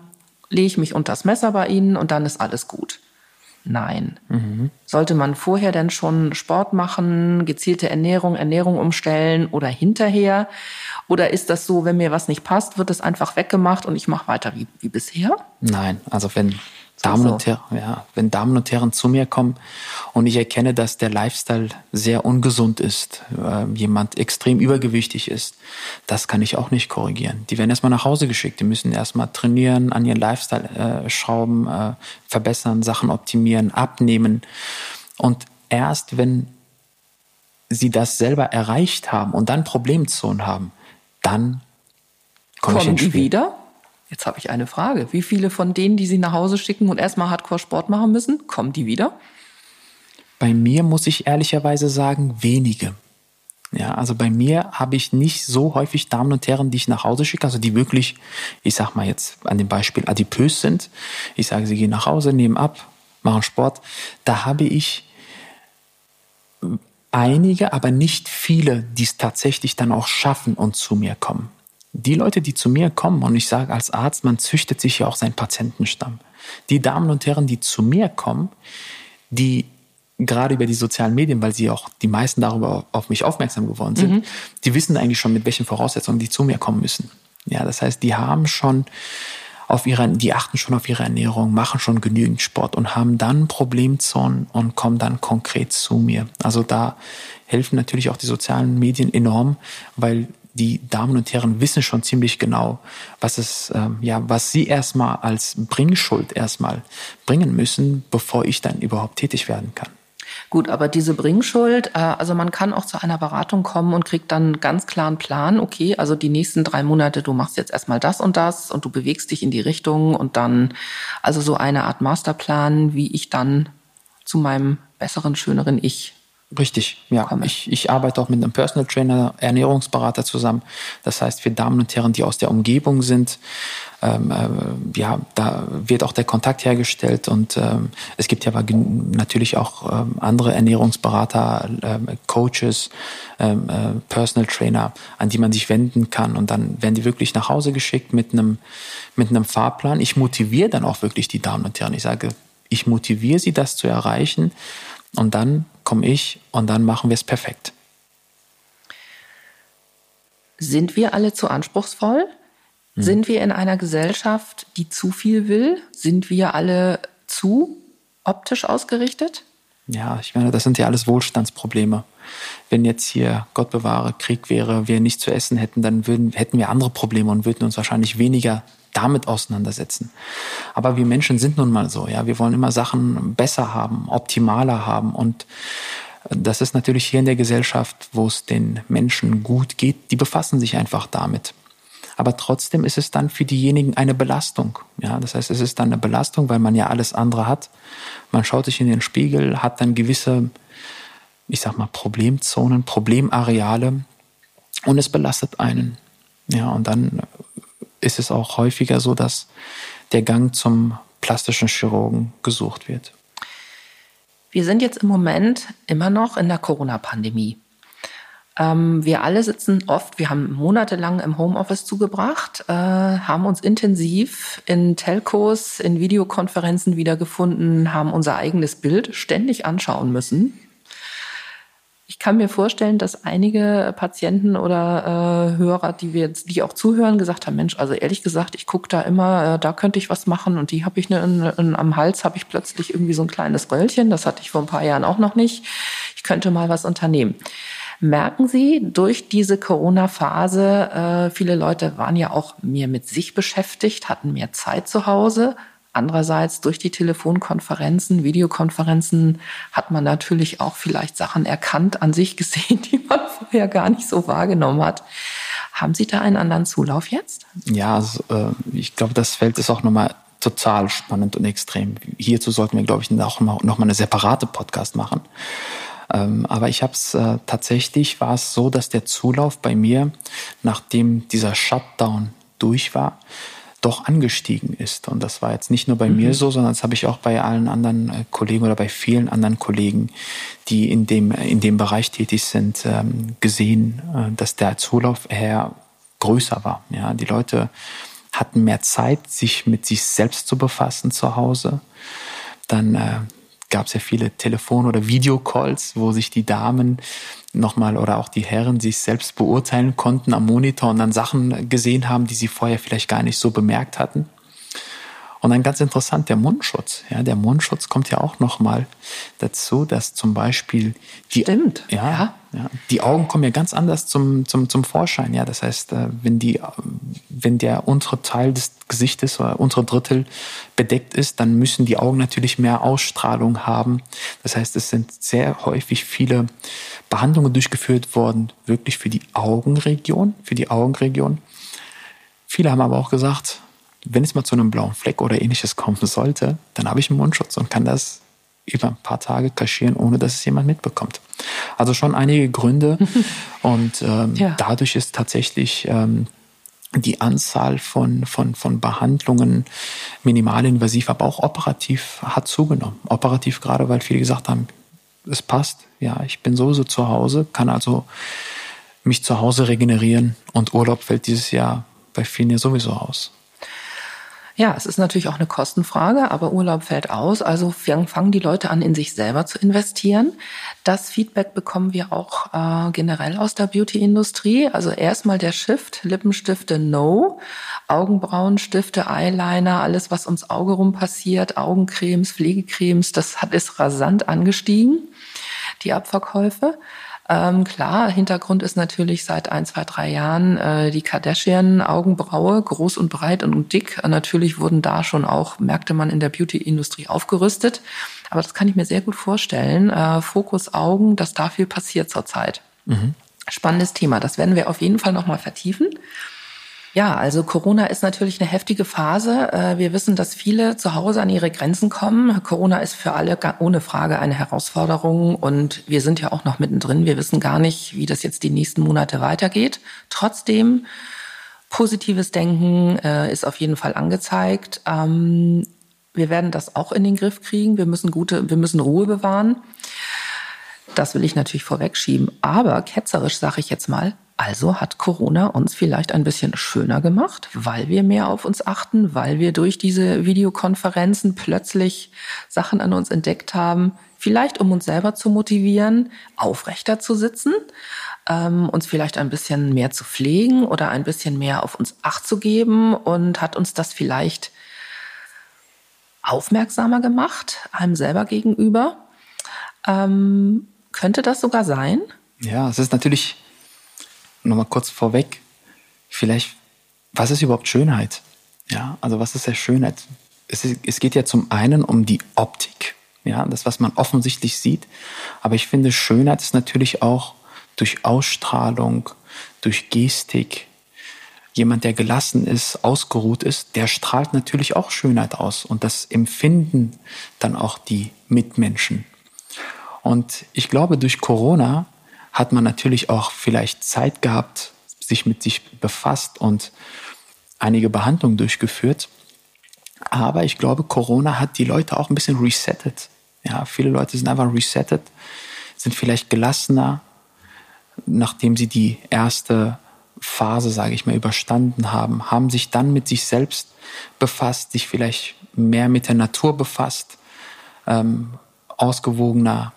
lege ich mich unter das Messer bei Ihnen und dann ist alles gut. Nein. Mhm. Sollte man vorher denn schon Sport machen, gezielte Ernährung, Ernährung umstellen oder hinterher? Oder ist das so, wenn mir was nicht passt, wird es einfach weggemacht und ich mache weiter wie, wie bisher? Nein, also wenn Damen und Herren, ja, wenn Damen und Herren zu mir kommen und ich erkenne, dass der Lifestyle sehr ungesund ist, äh, jemand extrem übergewichtig ist, das kann ich auch nicht korrigieren. Die werden erstmal nach Hause geschickt, die müssen erstmal trainieren, an ihren Lifestyle äh, schrauben, äh, verbessern, Sachen optimieren, abnehmen. Und erst wenn sie das selber erreicht haben und dann Problemzonen haben, dann komme ich ins Spiel. wieder? Jetzt habe ich eine Frage. Wie viele von denen, die Sie nach Hause schicken und erstmal Hardcore-Sport machen müssen, kommen die wieder? Bei mir muss ich ehrlicherweise sagen, wenige. Ja, also bei mir habe ich nicht so häufig Damen und Herren, die ich nach Hause schicke, also die wirklich, ich sag mal jetzt an dem Beispiel adipös sind. Ich sage, sie gehen nach Hause, nehmen ab, machen Sport. Da habe ich einige, aber nicht viele, die es tatsächlich dann auch schaffen und zu mir kommen die Leute, die zu mir kommen, und ich sage als Arzt, man züchtet sich ja auch seinen Patientenstamm. Die Damen und Herren, die zu mir kommen, die gerade über die sozialen Medien, weil sie auch die meisten darüber auf mich aufmerksam geworden sind, mhm. die wissen eigentlich schon, mit welchen Voraussetzungen die zu mir kommen müssen. Ja, das heißt, die haben schon auf ihre, die achten schon auf ihre Ernährung, machen schon genügend Sport und haben dann Problemzonen und kommen dann konkret zu mir. Also da helfen natürlich auch die sozialen Medien enorm, weil die Damen und Herren wissen schon ziemlich genau, was es, ähm, ja, was sie erstmal als Bringschuld erstmal bringen müssen, bevor ich dann überhaupt tätig werden kann. Gut, aber diese Bringschuld, äh, also man kann auch zu einer Beratung kommen und kriegt dann ganz klaren Plan, okay, also die nächsten drei Monate, du machst jetzt erstmal das und das und du bewegst dich in die Richtung und dann, also so eine Art Masterplan, wie ich dann zu meinem besseren, schöneren Ich Richtig, ja. Ich, ich arbeite auch mit einem Personal Trainer, Ernährungsberater zusammen. Das heißt, für Damen und Herren, die aus der Umgebung sind, ähm, äh, ja, da wird auch der Kontakt hergestellt und ähm, es gibt ja aber natürlich auch ähm, andere Ernährungsberater, ähm, Coaches, ähm, äh, Personal Trainer, an die man sich wenden kann und dann werden die wirklich nach Hause geschickt mit einem mit einem Fahrplan. Ich motiviere dann auch wirklich die Damen und Herren. Ich sage, ich motiviere sie, das zu erreichen und dann komme ich und dann machen wir es perfekt. Sind wir alle zu anspruchsvoll? Hm. Sind wir in einer Gesellschaft, die zu viel will? Sind wir alle zu optisch ausgerichtet? Ja, ich meine, das sind ja alles Wohlstandsprobleme. Wenn jetzt hier, Gott bewahre, Krieg wäre, wir nichts zu essen hätten, dann würden, hätten wir andere Probleme und würden uns wahrscheinlich weniger damit auseinandersetzen. Aber wir Menschen sind nun mal so, ja. Wir wollen immer Sachen besser haben, optimaler haben und das ist natürlich hier in der Gesellschaft, wo es den Menschen gut geht, die befassen sich einfach damit. Aber trotzdem ist es dann für diejenigen eine Belastung. Ja, das heißt, es ist dann eine Belastung, weil man ja alles andere hat. Man schaut sich in den Spiegel, hat dann gewisse, ich sag mal, Problemzonen, Problemareale und es belastet einen. Ja, und dann ist es auch häufiger so, dass der Gang zum plastischen Chirurgen gesucht wird. Wir sind jetzt im Moment immer noch in der Corona-Pandemie. Ähm, wir alle sitzen oft, wir haben monatelang im Homeoffice zugebracht, äh, haben uns intensiv in Telcos, in Videokonferenzen wiedergefunden, haben unser eigenes Bild ständig anschauen müssen. Ich kann mir vorstellen, dass einige Patienten oder äh, Hörer, die wir jetzt, die auch zuhören, gesagt haben, Mensch, also ehrlich gesagt, ich gucke da immer, äh, da könnte ich was machen und die habe ich ne, in, in, am Hals habe ich plötzlich irgendwie so ein kleines Röllchen, das hatte ich vor ein paar Jahren auch noch nicht. Ich könnte mal was unternehmen. Merken Sie durch diese Corona-Phase, äh, viele Leute waren ja auch mehr mit sich beschäftigt, hatten mehr Zeit zu Hause, Andererseits durch die Telefonkonferenzen, Videokonferenzen hat man natürlich auch vielleicht Sachen erkannt, an sich gesehen, die man vorher gar nicht so wahrgenommen hat. Haben Sie da einen anderen Zulauf jetzt? Ja, also, äh, ich glaube, das Feld ist auch nochmal total spannend und extrem. Hierzu sollten wir, glaube ich, auch mal eine separate Podcast machen. Ähm, aber ich habe es äh, tatsächlich, war es so, dass der Zulauf bei mir, nachdem dieser Shutdown durch war, doch angestiegen ist. Und das war jetzt nicht nur bei mhm. mir so, sondern das habe ich auch bei allen anderen äh, Kollegen oder bei vielen anderen Kollegen, die in dem, in dem Bereich tätig sind, ähm, gesehen, äh, dass der Zulauf eher größer war. Ja, die Leute hatten mehr Zeit, sich mit sich selbst zu befassen zu Hause. Dann äh, gab es ja viele Telefon- oder Videocalls, wo sich die Damen nochmal oder auch die Herren sich selbst beurteilen konnten am Monitor und dann Sachen gesehen haben, die sie vorher vielleicht gar nicht so bemerkt hatten. Und dann ganz interessant, der Mundschutz. Ja, der Mundschutz kommt ja auch nochmal dazu, dass zum Beispiel die, Stimmt. Ja, ja. ja, die Augen kommen ja ganz anders zum, zum, zum Vorschein. Ja, das heißt, äh, wenn die, wenn der untere Teil des Gesichtes oder untere Drittel bedeckt ist, dann müssen die Augen natürlich mehr Ausstrahlung haben. Das heißt, es sind sehr häufig viele Behandlungen durchgeführt worden, wirklich für die Augenregion, für die Augenregion. Viele haben aber auch gesagt, wenn es mal zu einem blauen Fleck oder ähnliches kommen sollte, dann habe ich einen Mundschutz und kann das über ein paar Tage kaschieren, ohne dass es jemand mitbekommt. Also schon einige Gründe und ähm, ja. dadurch ist tatsächlich ähm, die Anzahl von, von, von Behandlungen minimalinvasiv, aber auch operativ hat zugenommen. Operativ gerade, weil viele gesagt haben, es passt, ja, ich bin sowieso zu Hause, kann also mich zu Hause regenerieren und Urlaub fällt dieses Jahr bei vielen ja sowieso aus. Ja, es ist natürlich auch eine Kostenfrage, aber Urlaub fällt aus. Also fangen die Leute an, in sich selber zu investieren. Das Feedback bekommen wir auch äh, generell aus der Beauty-Industrie. Also erstmal der Shift, Lippenstifte no, Augenbrauenstifte, Eyeliner, alles, was ums Auge rum passiert, Augencremes, Pflegecremes, das hat ist rasant angestiegen, die Abverkäufe. Ähm, klar, Hintergrund ist natürlich seit ein, zwei, drei Jahren äh, die Kardashian-Augenbraue, groß und breit und dick. Natürlich wurden da schon auch, merkte man in der Beauty-Industrie aufgerüstet. Aber das kann ich mir sehr gut vorstellen. Äh, Fokus Augen, dass da viel passiert zurzeit. Mhm. Spannendes Thema. Das werden wir auf jeden Fall nochmal vertiefen. Ja, also Corona ist natürlich eine heftige Phase. Äh, wir wissen, dass viele zu Hause an ihre Grenzen kommen. Corona ist für alle ohne Frage eine Herausforderung und wir sind ja auch noch mittendrin. Wir wissen gar nicht, wie das jetzt die nächsten Monate weitergeht. Trotzdem, positives Denken äh, ist auf jeden Fall angezeigt. Ähm, wir werden das auch in den Griff kriegen. Wir müssen gute, wir müssen Ruhe bewahren. Das will ich natürlich vorwegschieben. Aber ketzerisch sage ich jetzt mal, also hat Corona uns vielleicht ein bisschen schöner gemacht, weil wir mehr auf uns achten, weil wir durch diese Videokonferenzen plötzlich Sachen an uns entdeckt haben, vielleicht um uns selber zu motivieren, aufrechter zu sitzen, ähm, uns vielleicht ein bisschen mehr zu pflegen oder ein bisschen mehr auf uns acht zu geben und hat uns das vielleicht aufmerksamer gemacht, einem selber gegenüber. Ähm, könnte das sogar sein? Ja, es ist natürlich nochmal kurz vorweg, vielleicht, was ist überhaupt Schönheit? Ja, also was ist der Schönheit? Es, ist, es geht ja zum einen um die Optik, ja, das, was man offensichtlich sieht. Aber ich finde, Schönheit ist natürlich auch durch Ausstrahlung, durch Gestik. Jemand, der gelassen ist, ausgeruht ist, der strahlt natürlich auch Schönheit aus. Und das empfinden dann auch die Mitmenschen. Und ich glaube, durch Corona hat man natürlich auch vielleicht Zeit gehabt, sich mit sich befasst und einige Behandlungen durchgeführt. Aber ich glaube, Corona hat die Leute auch ein bisschen resettet. Ja, viele Leute sind einfach resettet, sind vielleicht gelassener, nachdem sie die erste Phase, sage ich mal, überstanden haben, haben sich dann mit sich selbst befasst, sich vielleicht mehr mit der Natur befasst, ähm, ausgewogener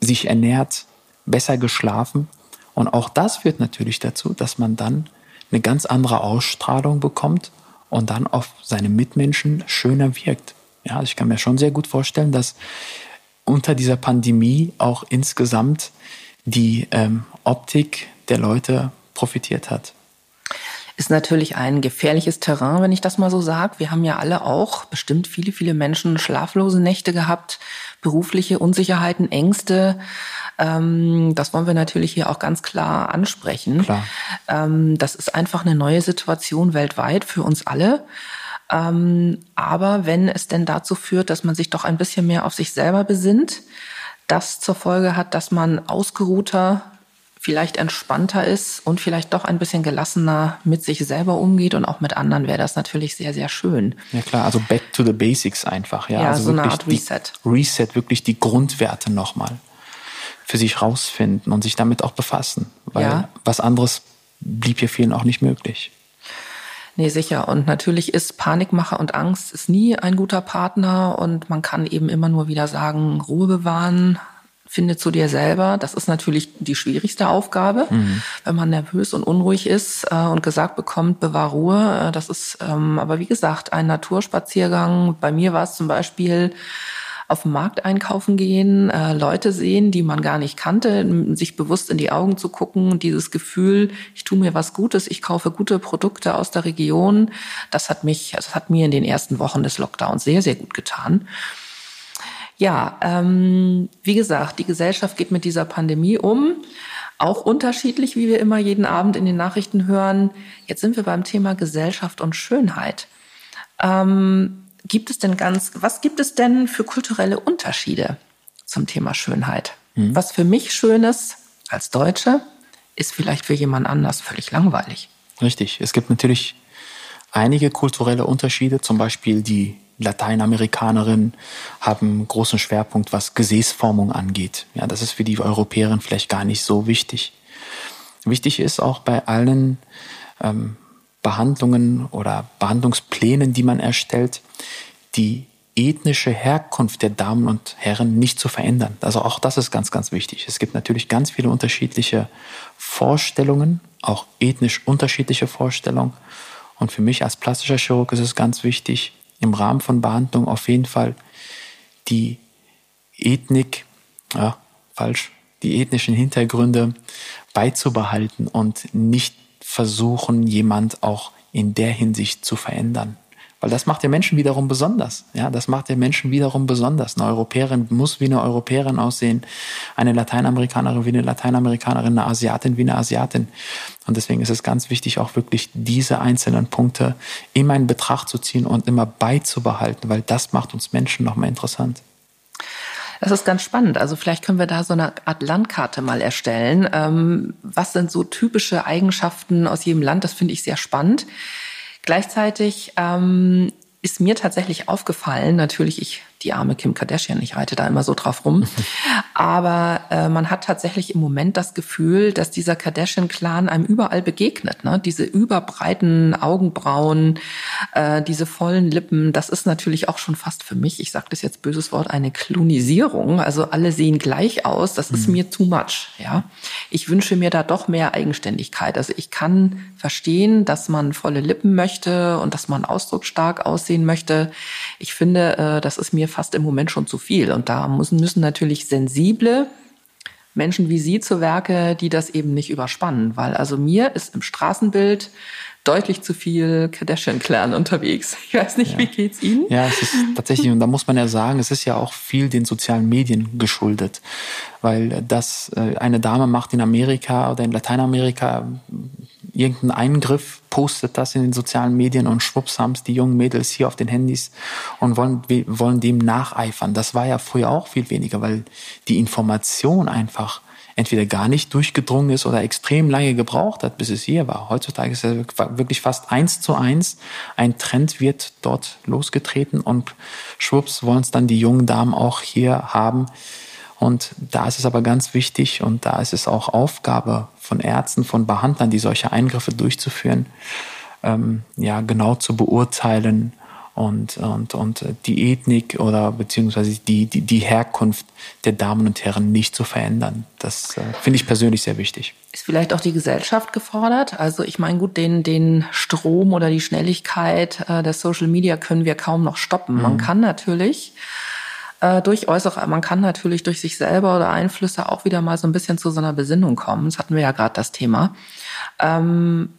sich ernährt, besser geschlafen. Und auch das führt natürlich dazu, dass man dann eine ganz andere Ausstrahlung bekommt und dann auf seine Mitmenschen schöner wirkt. Ja, also ich kann mir schon sehr gut vorstellen, dass unter dieser Pandemie auch insgesamt die ähm, Optik der Leute profitiert hat. Ist natürlich ein gefährliches Terrain, wenn ich das mal so sage. Wir haben ja alle auch bestimmt viele, viele Menschen schlaflose Nächte gehabt, berufliche Unsicherheiten, Ängste. Ähm, das wollen wir natürlich hier auch ganz klar ansprechen. Klar. Ähm, das ist einfach eine neue Situation weltweit für uns alle. Ähm, aber wenn es denn dazu führt, dass man sich doch ein bisschen mehr auf sich selber besinnt, das zur Folge hat, dass man ausgeruhter vielleicht entspannter ist und vielleicht doch ein bisschen gelassener mit sich selber umgeht und auch mit anderen, wäre das natürlich sehr, sehr schön. Ja klar, also back to the basics einfach. Ja, ja also so eine Art Reset. Reset, wirklich die Grundwerte nochmal für sich rausfinden und sich damit auch befassen. Weil ja. was anderes blieb hier vielen auch nicht möglich. Nee, sicher. Und natürlich ist Panikmache und Angst ist nie ein guter Partner und man kann eben immer nur wieder sagen, Ruhe bewahren, finde zu dir selber. Das ist natürlich die schwierigste Aufgabe, mhm. wenn man nervös und unruhig ist äh, und gesagt bekommt, bewahr Ruhe. Äh, das ist ähm, aber wie gesagt ein Naturspaziergang. Bei mir war es zum Beispiel auf dem Markt einkaufen gehen, äh, Leute sehen, die man gar nicht kannte, sich bewusst in die Augen zu gucken, dieses Gefühl, ich tue mir was Gutes, ich kaufe gute Produkte aus der Region, das hat mich, das hat mir in den ersten Wochen des Lockdowns sehr, sehr gut getan. Ja, ähm, wie gesagt, die Gesellschaft geht mit dieser Pandemie um. Auch unterschiedlich, wie wir immer jeden Abend in den Nachrichten hören. Jetzt sind wir beim Thema Gesellschaft und Schönheit. Ähm, gibt es denn ganz, was gibt es denn für kulturelle Unterschiede zum Thema Schönheit? Mhm. Was für mich schön ist als Deutsche, ist vielleicht für jemand anders völlig langweilig. Richtig. Es gibt natürlich einige kulturelle Unterschiede, zum Beispiel die Lateinamerikanerinnen haben großen Schwerpunkt, was Gesäßformung angeht. Ja, das ist für die Europäerin vielleicht gar nicht so wichtig. Wichtig ist auch bei allen ähm, Behandlungen oder Behandlungsplänen, die man erstellt, die ethnische Herkunft der Damen und Herren nicht zu verändern. Also auch das ist ganz, ganz wichtig. Es gibt natürlich ganz viele unterschiedliche Vorstellungen, auch ethnisch unterschiedliche Vorstellungen. Und für mich als plastischer Chirurg ist es ganz wichtig, im Rahmen von Behandlung auf jeden Fall die Ethnik, ja, falsch, die ethnischen Hintergründe beizubehalten und nicht versuchen, jemand auch in der Hinsicht zu verändern. Weil das macht den Menschen wiederum besonders. Ja, das macht den Menschen wiederum besonders. Eine Europäerin muss wie eine Europäerin aussehen, eine Lateinamerikanerin wie eine Lateinamerikanerin, eine Asiatin wie eine Asiatin. Und deswegen ist es ganz wichtig, auch wirklich diese einzelnen Punkte immer in Betracht zu ziehen und immer beizubehalten, weil das macht uns Menschen nochmal interessant. Das ist ganz spannend. Also vielleicht können wir da so eine Art Landkarte mal erstellen. Ähm, was sind so typische Eigenschaften aus jedem Land? Das finde ich sehr spannend. Gleichzeitig ähm, ist mir tatsächlich aufgefallen, natürlich, ich die arme Kim Kardashian, ich reite da immer so drauf rum. Aber äh, man hat tatsächlich im Moment das Gefühl, dass dieser Kardashian-Clan einem überall begegnet. Ne? Diese überbreiten Augenbrauen, äh, diese vollen Lippen, das ist natürlich auch schon fast für mich, ich sage das jetzt böses Wort, eine Klonisierung. Also alle sehen gleich aus, das ist mhm. mir too much. Ja, Ich wünsche mir da doch mehr Eigenständigkeit. Also ich kann verstehen, dass man volle Lippen möchte und dass man ausdrucksstark aussehen möchte. Ich finde, äh, das ist mir mir fast im Moment schon zu viel. Und da müssen, müssen natürlich sensible Menschen wie Sie zu Werke, die das eben nicht überspannen. Weil also mir ist im Straßenbild deutlich zu viel Kardashian-Clan unterwegs. Ich weiß nicht, ja. wie geht's Ihnen? Ja, es ist tatsächlich, und da muss man ja sagen, es ist ja auch viel den sozialen Medien geschuldet. Weil das äh, eine Dame macht in Amerika oder in Lateinamerika irgendeinen Eingriff, postet das in den sozialen Medien und schwupps haben es die jungen Mädels hier auf den Handys und wollen, wollen dem nacheifern. Das war ja früher auch viel weniger, weil die Information einfach entweder gar nicht durchgedrungen ist oder extrem lange gebraucht hat, bis es hier war. Heutzutage ist es wirklich fast eins zu eins. Ein Trend wird dort losgetreten und schwupps wollen es dann die jungen Damen auch hier haben. Und da ist es aber ganz wichtig und da ist es auch Aufgabe von Ärzten, von Behandlern, die solche Eingriffe durchzuführen, ähm, ja, genau zu beurteilen und, und, und die Ethnik oder beziehungsweise die, die, die Herkunft der Damen und Herren nicht zu verändern. Das äh, finde ich persönlich sehr wichtig. Ist vielleicht auch die Gesellschaft gefordert? Also ich meine, gut, den, den Strom oder die Schnelligkeit äh, der Social Media können wir kaum noch stoppen. Mhm. Man kann natürlich äh, durch äußere, man kann natürlich durch sich selber oder Einflüsse auch wieder mal so ein bisschen zu so einer Besinnung kommen. Das hatten wir ja gerade das Thema. Ähm,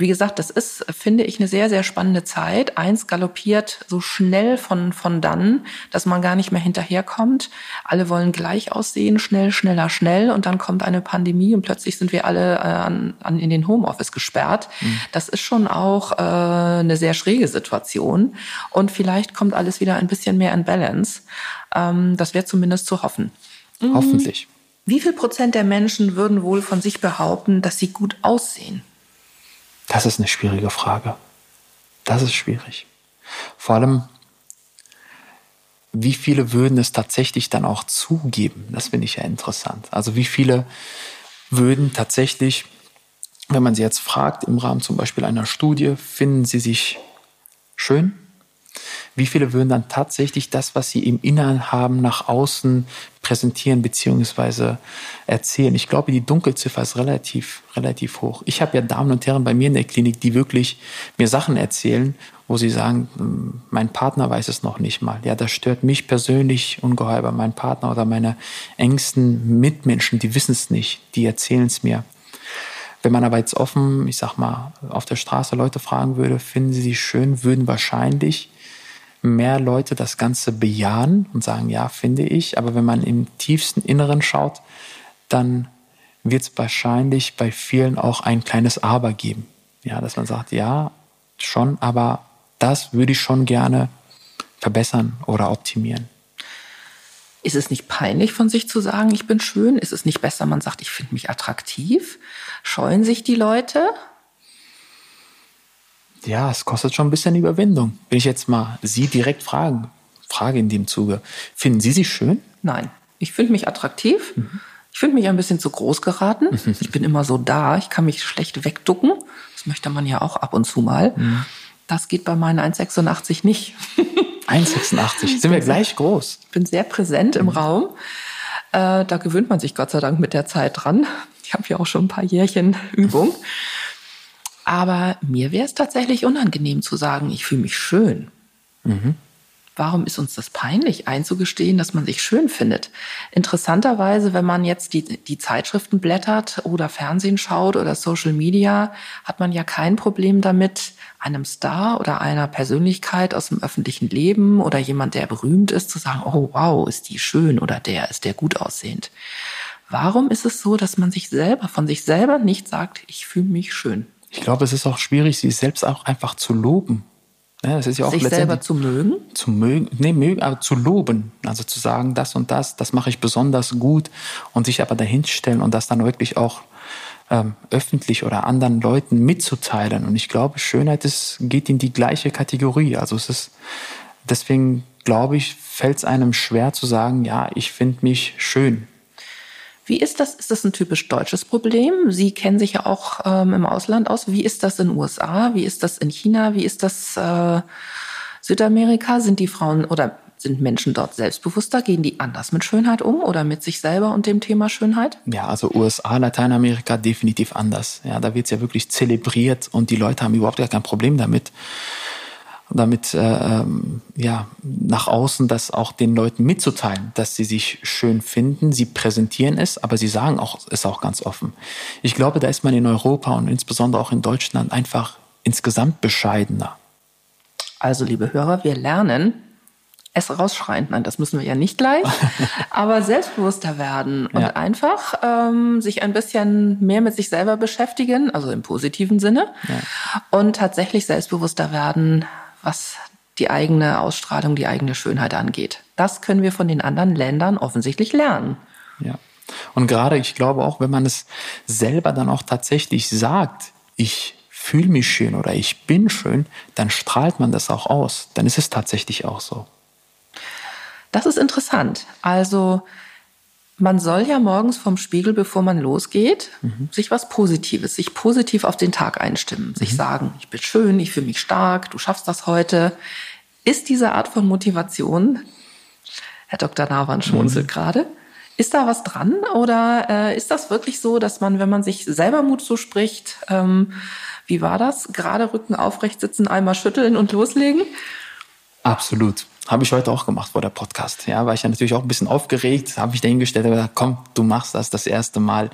wie gesagt, das ist, finde ich, eine sehr, sehr spannende Zeit. Eins galoppiert so schnell von, von dann, dass man gar nicht mehr hinterherkommt. Alle wollen gleich aussehen, schnell, schneller, schnell. Und dann kommt eine Pandemie und plötzlich sind wir alle äh, an, an, in den Homeoffice gesperrt. Mhm. Das ist schon auch äh, eine sehr schräge Situation. Und vielleicht kommt alles wieder ein bisschen mehr in Balance. Ähm, das wäre zumindest zu hoffen. Hoffentlich. Wie viel Prozent der Menschen würden wohl von sich behaupten, dass sie gut aussehen? Das ist eine schwierige Frage. Das ist schwierig. Vor allem, wie viele würden es tatsächlich dann auch zugeben? Das finde ich ja interessant. Also wie viele würden tatsächlich, wenn man sie jetzt fragt, im Rahmen zum Beispiel einer Studie, finden sie sich schön? Wie viele würden dann tatsächlich das, was sie im Inneren haben, nach außen präsentieren bzw. erzählen? Ich glaube, die Dunkelziffer ist relativ, relativ hoch. Ich habe ja Damen und Herren bei mir in der Klinik, die wirklich mir Sachen erzählen, wo sie sagen, hm, mein Partner weiß es noch nicht mal. Ja, das stört mich persönlich ungeheuer. Mein Partner oder meine engsten Mitmenschen, die wissen es nicht, die erzählen es mir. Wenn man aber jetzt offen, ich sag mal, auf der Straße Leute fragen würde, finden sie sie schön, würden wahrscheinlich mehr Leute das Ganze bejahen und sagen, ja, finde ich. Aber wenn man im tiefsten Inneren schaut, dann wird es wahrscheinlich bei vielen auch ein kleines Aber geben. Ja, dass man sagt, ja, schon, aber das würde ich schon gerne verbessern oder optimieren. Ist es nicht peinlich von sich zu sagen, ich bin schön? Ist es nicht besser, man sagt, ich finde mich attraktiv? Scheuen sich die Leute? Ja, es kostet schon ein bisschen Überwindung. Wenn ich jetzt mal Sie direkt fragen, frage in dem Zuge, finden Sie sich schön? Nein, ich finde mich attraktiv. Mhm. Ich finde mich ein bisschen zu groß geraten. Mhm. Ich bin immer so da, ich kann mich schlecht wegducken. Das möchte man ja auch ab und zu mal. Mhm. Das geht bei meinen 1,86 nicht. 1,86, sind wir gleich groß. Ich bin sehr präsent im mhm. Raum. Äh, da gewöhnt man sich Gott sei Dank mit der Zeit dran. Ich habe ja auch schon ein paar Jährchen Übung. Aber mir wäre es tatsächlich unangenehm zu sagen, ich fühle mich schön. Mhm. Warum ist uns das peinlich, einzugestehen, dass man sich schön findet? Interessanterweise, wenn man jetzt die, die Zeitschriften blättert oder Fernsehen schaut oder Social Media, hat man ja kein Problem damit, einem Star oder einer Persönlichkeit aus dem öffentlichen Leben oder jemand, der berühmt ist, zu sagen, oh wow, ist die schön oder der ist der gut aussehend. Warum ist es so, dass man sich selber, von sich selber nicht sagt, ich fühle mich schön? Ich glaube, es ist auch schwierig, sich selbst auch einfach zu loben. Ja, es ist ja auch sich selber zu mögen? Zu mögen, nee, mögen, aber zu loben. Also zu sagen, das und das, das mache ich besonders gut und sich aber dahinstellen und das dann wirklich auch ähm, öffentlich oder anderen Leuten mitzuteilen. Und ich glaube, Schönheit ist, geht in die gleiche Kategorie. Also es ist, deswegen glaube ich, fällt es einem schwer zu sagen, ja, ich finde mich schön. Wie ist das? Ist das ein typisch deutsches Problem? Sie kennen sich ja auch ähm, im Ausland aus. Wie ist das in den USA? Wie ist das in China? Wie ist das äh, Südamerika? Sind die Frauen oder sind Menschen dort selbstbewusster? Gehen die anders mit Schönheit um oder mit sich selber und dem Thema Schönheit? Ja, also USA, Lateinamerika definitiv anders. Ja, da wird es ja wirklich zelebriert und die Leute haben überhaupt gar kein Problem damit damit äh, ähm, ja nach außen das auch den Leuten mitzuteilen, dass sie sich schön finden. Sie präsentieren es, aber sie sagen auch es auch ganz offen. Ich glaube, da ist man in Europa und insbesondere auch in Deutschland einfach insgesamt bescheidener. Also, liebe Hörer, wir lernen es rausschreien. Nein, das müssen wir ja nicht gleich, aber selbstbewusster werden und ja. einfach ähm, sich ein bisschen mehr mit sich selber beschäftigen, also im positiven Sinne, ja. und tatsächlich selbstbewusster werden, was die eigene Ausstrahlung, die eigene Schönheit angeht. Das können wir von den anderen Ländern offensichtlich lernen. Ja. Und gerade, ich glaube auch, wenn man es selber dann auch tatsächlich sagt, ich fühle mich schön oder ich bin schön, dann strahlt man das auch aus. Dann ist es tatsächlich auch so. Das ist interessant. Also man soll ja morgens vom Spiegel, bevor man losgeht, mhm. sich was Positives, sich positiv auf den Tag einstimmen, sich mhm. sagen, ich bin schön, ich fühle mich stark, du schaffst das heute. Ist diese Art von Motivation, Herr Dr. Nawan schmunzelt mhm. gerade, ist da was dran oder äh, ist das wirklich so, dass man, wenn man sich selber Mut zuspricht, ähm, wie war das? Gerade Rücken aufrecht sitzen, einmal schütteln und loslegen? Absolut. Habe ich heute auch gemacht vor der Podcast. Ja, war ich ja natürlich auch ein bisschen aufgeregt, habe mich dahingestellt gesagt, komm, du machst das das erste Mal.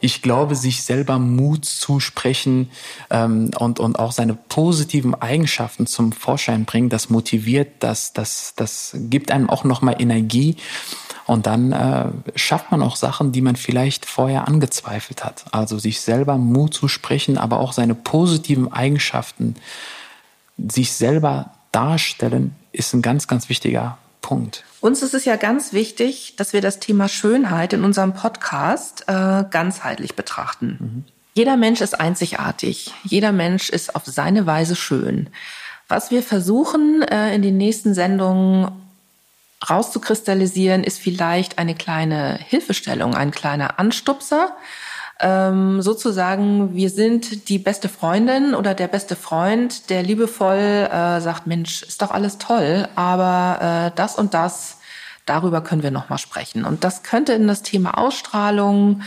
Ich glaube, sich selber Mut zusprechen ähm, und, und auch seine positiven Eigenschaften zum Vorschein bringen, das motiviert, das, das, das gibt einem auch nochmal Energie. Und dann äh, schafft man auch Sachen, die man vielleicht vorher angezweifelt hat. Also sich selber Mut zu sprechen, aber auch seine positiven Eigenschaften sich selber darstellen, ist ein ganz, ganz wichtiger Punkt. Uns ist es ja ganz wichtig, dass wir das Thema Schönheit in unserem Podcast äh, ganzheitlich betrachten. Mhm. Jeder Mensch ist einzigartig. Jeder Mensch ist auf seine Weise schön. Was wir versuchen äh, in den nächsten Sendungen rauszukristallisieren, ist vielleicht eine kleine Hilfestellung, ein kleiner Anstupser. Ähm, sozusagen, wir sind die beste Freundin oder der beste Freund, der liebevoll äh, sagt, Mensch, ist doch alles toll, aber äh, das und das, darüber können wir nochmal sprechen. Und das könnte in das Thema Ausstrahlung,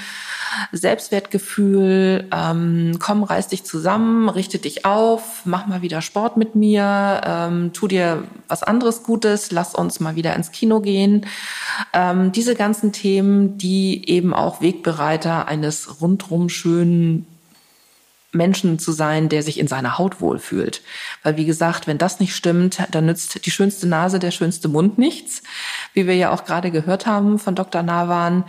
Selbstwertgefühl, ähm, komm, reiß dich zusammen, richte dich auf, mach mal wieder Sport mit mir, ähm, tu dir was anderes Gutes, lass uns mal wieder ins Kino gehen. Ähm, diese ganzen Themen, die eben auch Wegbereiter eines rundrum schönen Menschen zu sein, der sich in seiner Haut wohlfühlt. Weil wie gesagt, wenn das nicht stimmt, dann nützt die schönste Nase, der schönste Mund nichts. Wie wir ja auch gerade gehört haben von Dr. Nawan,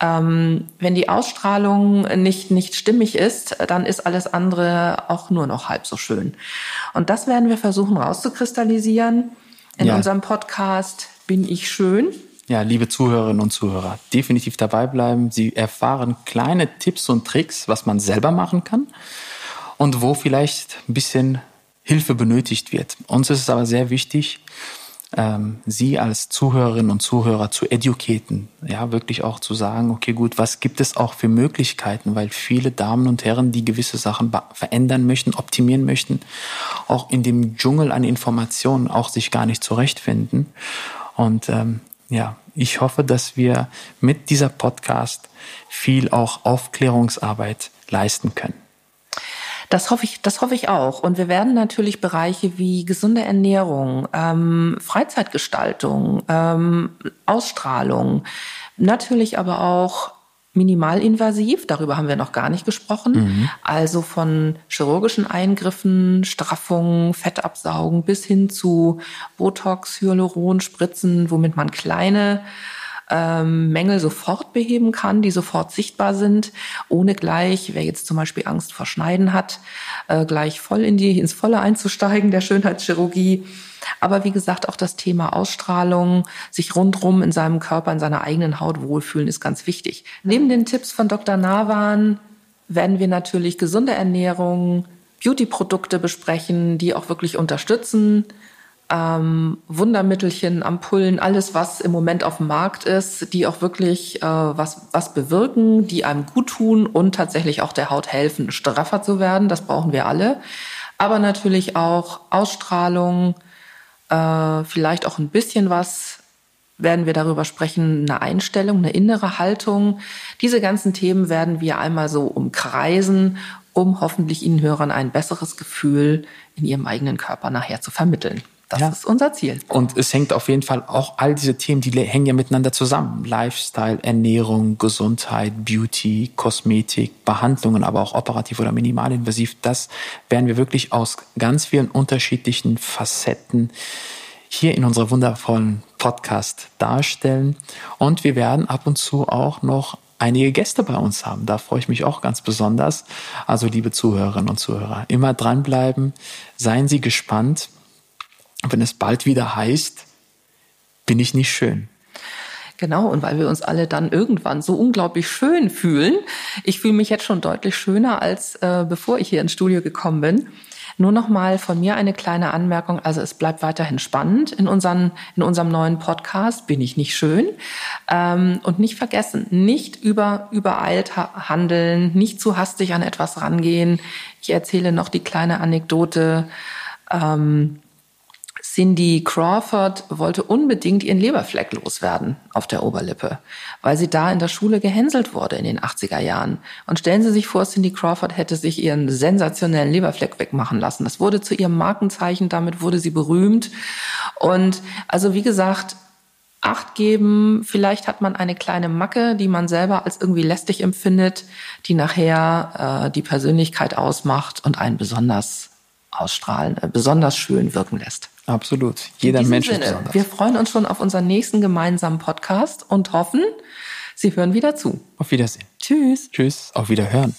ähm, wenn die Ausstrahlung nicht, nicht stimmig ist, dann ist alles andere auch nur noch halb so schön. Und das werden wir versuchen rauszukristallisieren in ja. unserem Podcast Bin ich schön? Ja, liebe Zuhörerinnen und Zuhörer, definitiv dabei bleiben. Sie erfahren kleine Tipps und Tricks, was man selber machen kann und wo vielleicht ein bisschen Hilfe benötigt wird. Uns ist es aber sehr wichtig, ähm, Sie als Zuhörerinnen und Zuhörer zu educaten, ja, wirklich auch zu sagen, okay, gut, was gibt es auch für Möglichkeiten, weil viele Damen und Herren, die gewisse Sachen verändern möchten, optimieren möchten, auch in dem Dschungel an Informationen auch sich gar nicht zurechtfinden. Und ähm, ja, ich hoffe, dass wir mit dieser Podcast viel auch Aufklärungsarbeit leisten können. Das hoffe ich, das hoffe ich auch. Und wir werden natürlich Bereiche wie gesunde Ernährung, ähm, Freizeitgestaltung, ähm, Ausstrahlung, natürlich aber auch minimalinvasiv, darüber haben wir noch gar nicht gesprochen. Mhm. Also von chirurgischen Eingriffen, Straffungen, Fettabsaugen bis hin zu Botox, Hyaluron, Spritzen, womit man kleine ähm, Mängel sofort beheben kann, die sofort sichtbar sind, ohne gleich, wer jetzt zum Beispiel Angst vor Schneiden hat, äh, gleich voll in die, ins Volle einzusteigen der Schönheitschirurgie. Aber wie gesagt, auch das Thema Ausstrahlung, sich rundrum in seinem Körper, in seiner eigenen Haut wohlfühlen, ist ganz wichtig. Neben den Tipps von Dr. Nawan werden wir natürlich gesunde Ernährung, Beauty-Produkte besprechen, die auch wirklich unterstützen, ähm, Wundermittelchen, Ampullen, alles, was im Moment auf dem Markt ist, die auch wirklich äh, was, was bewirken, die einem gut tun und tatsächlich auch der Haut helfen, straffer zu werden. Das brauchen wir alle. Aber natürlich auch Ausstrahlung, äh, vielleicht auch ein bisschen was werden wir darüber sprechen, eine Einstellung, eine innere Haltung. Diese ganzen Themen werden wir einmal so umkreisen, um hoffentlich Ihnen Hörern ein besseres Gefühl in Ihrem eigenen Körper nachher zu vermitteln. Das ja. ist unser Ziel. Und es hängt auf jeden Fall auch all diese Themen, die hängen ja miteinander zusammen. Lifestyle, Ernährung, Gesundheit, Beauty, Kosmetik, Behandlungen, aber auch operativ oder minimalinvasiv. Das werden wir wirklich aus ganz vielen unterschiedlichen Facetten hier in unserer wundervollen Podcast darstellen. Und wir werden ab und zu auch noch einige Gäste bei uns haben. Da freue ich mich auch ganz besonders. Also liebe Zuhörerinnen und Zuhörer, immer dranbleiben. Seien Sie gespannt wenn es bald wieder heißt, bin ich nicht schön. Genau, und weil wir uns alle dann irgendwann so unglaublich schön fühlen. Ich fühle mich jetzt schon deutlich schöner, als äh, bevor ich hier ins Studio gekommen bin. Nur noch mal von mir eine kleine Anmerkung. Also es bleibt weiterhin spannend in, unseren, in unserem neuen Podcast. Bin ich nicht schön? Ähm, und nicht vergessen, nicht über, übereilt handeln, nicht zu hastig an etwas rangehen. Ich erzähle noch die kleine Anekdote. Ähm, Cindy Crawford wollte unbedingt ihren Leberfleck loswerden auf der Oberlippe, weil sie da in der Schule gehänselt wurde in den 80er Jahren. Und stellen Sie sich vor, Cindy Crawford hätte sich ihren sensationellen Leberfleck wegmachen lassen. Das wurde zu ihrem Markenzeichen, damit wurde sie berühmt. Und also wie gesagt, Acht geben, vielleicht hat man eine kleine Macke, die man selber als irgendwie lästig empfindet, die nachher äh, die Persönlichkeit ausmacht und einen besonders ausstrahlen, äh, besonders schön wirken lässt. Absolut. Jeder Mensch Sinne, ist besonders. Wir freuen uns schon auf unseren nächsten gemeinsamen Podcast und hoffen, Sie hören wieder zu. Auf Wiedersehen. Tschüss. Tschüss. Auf Wiederhören.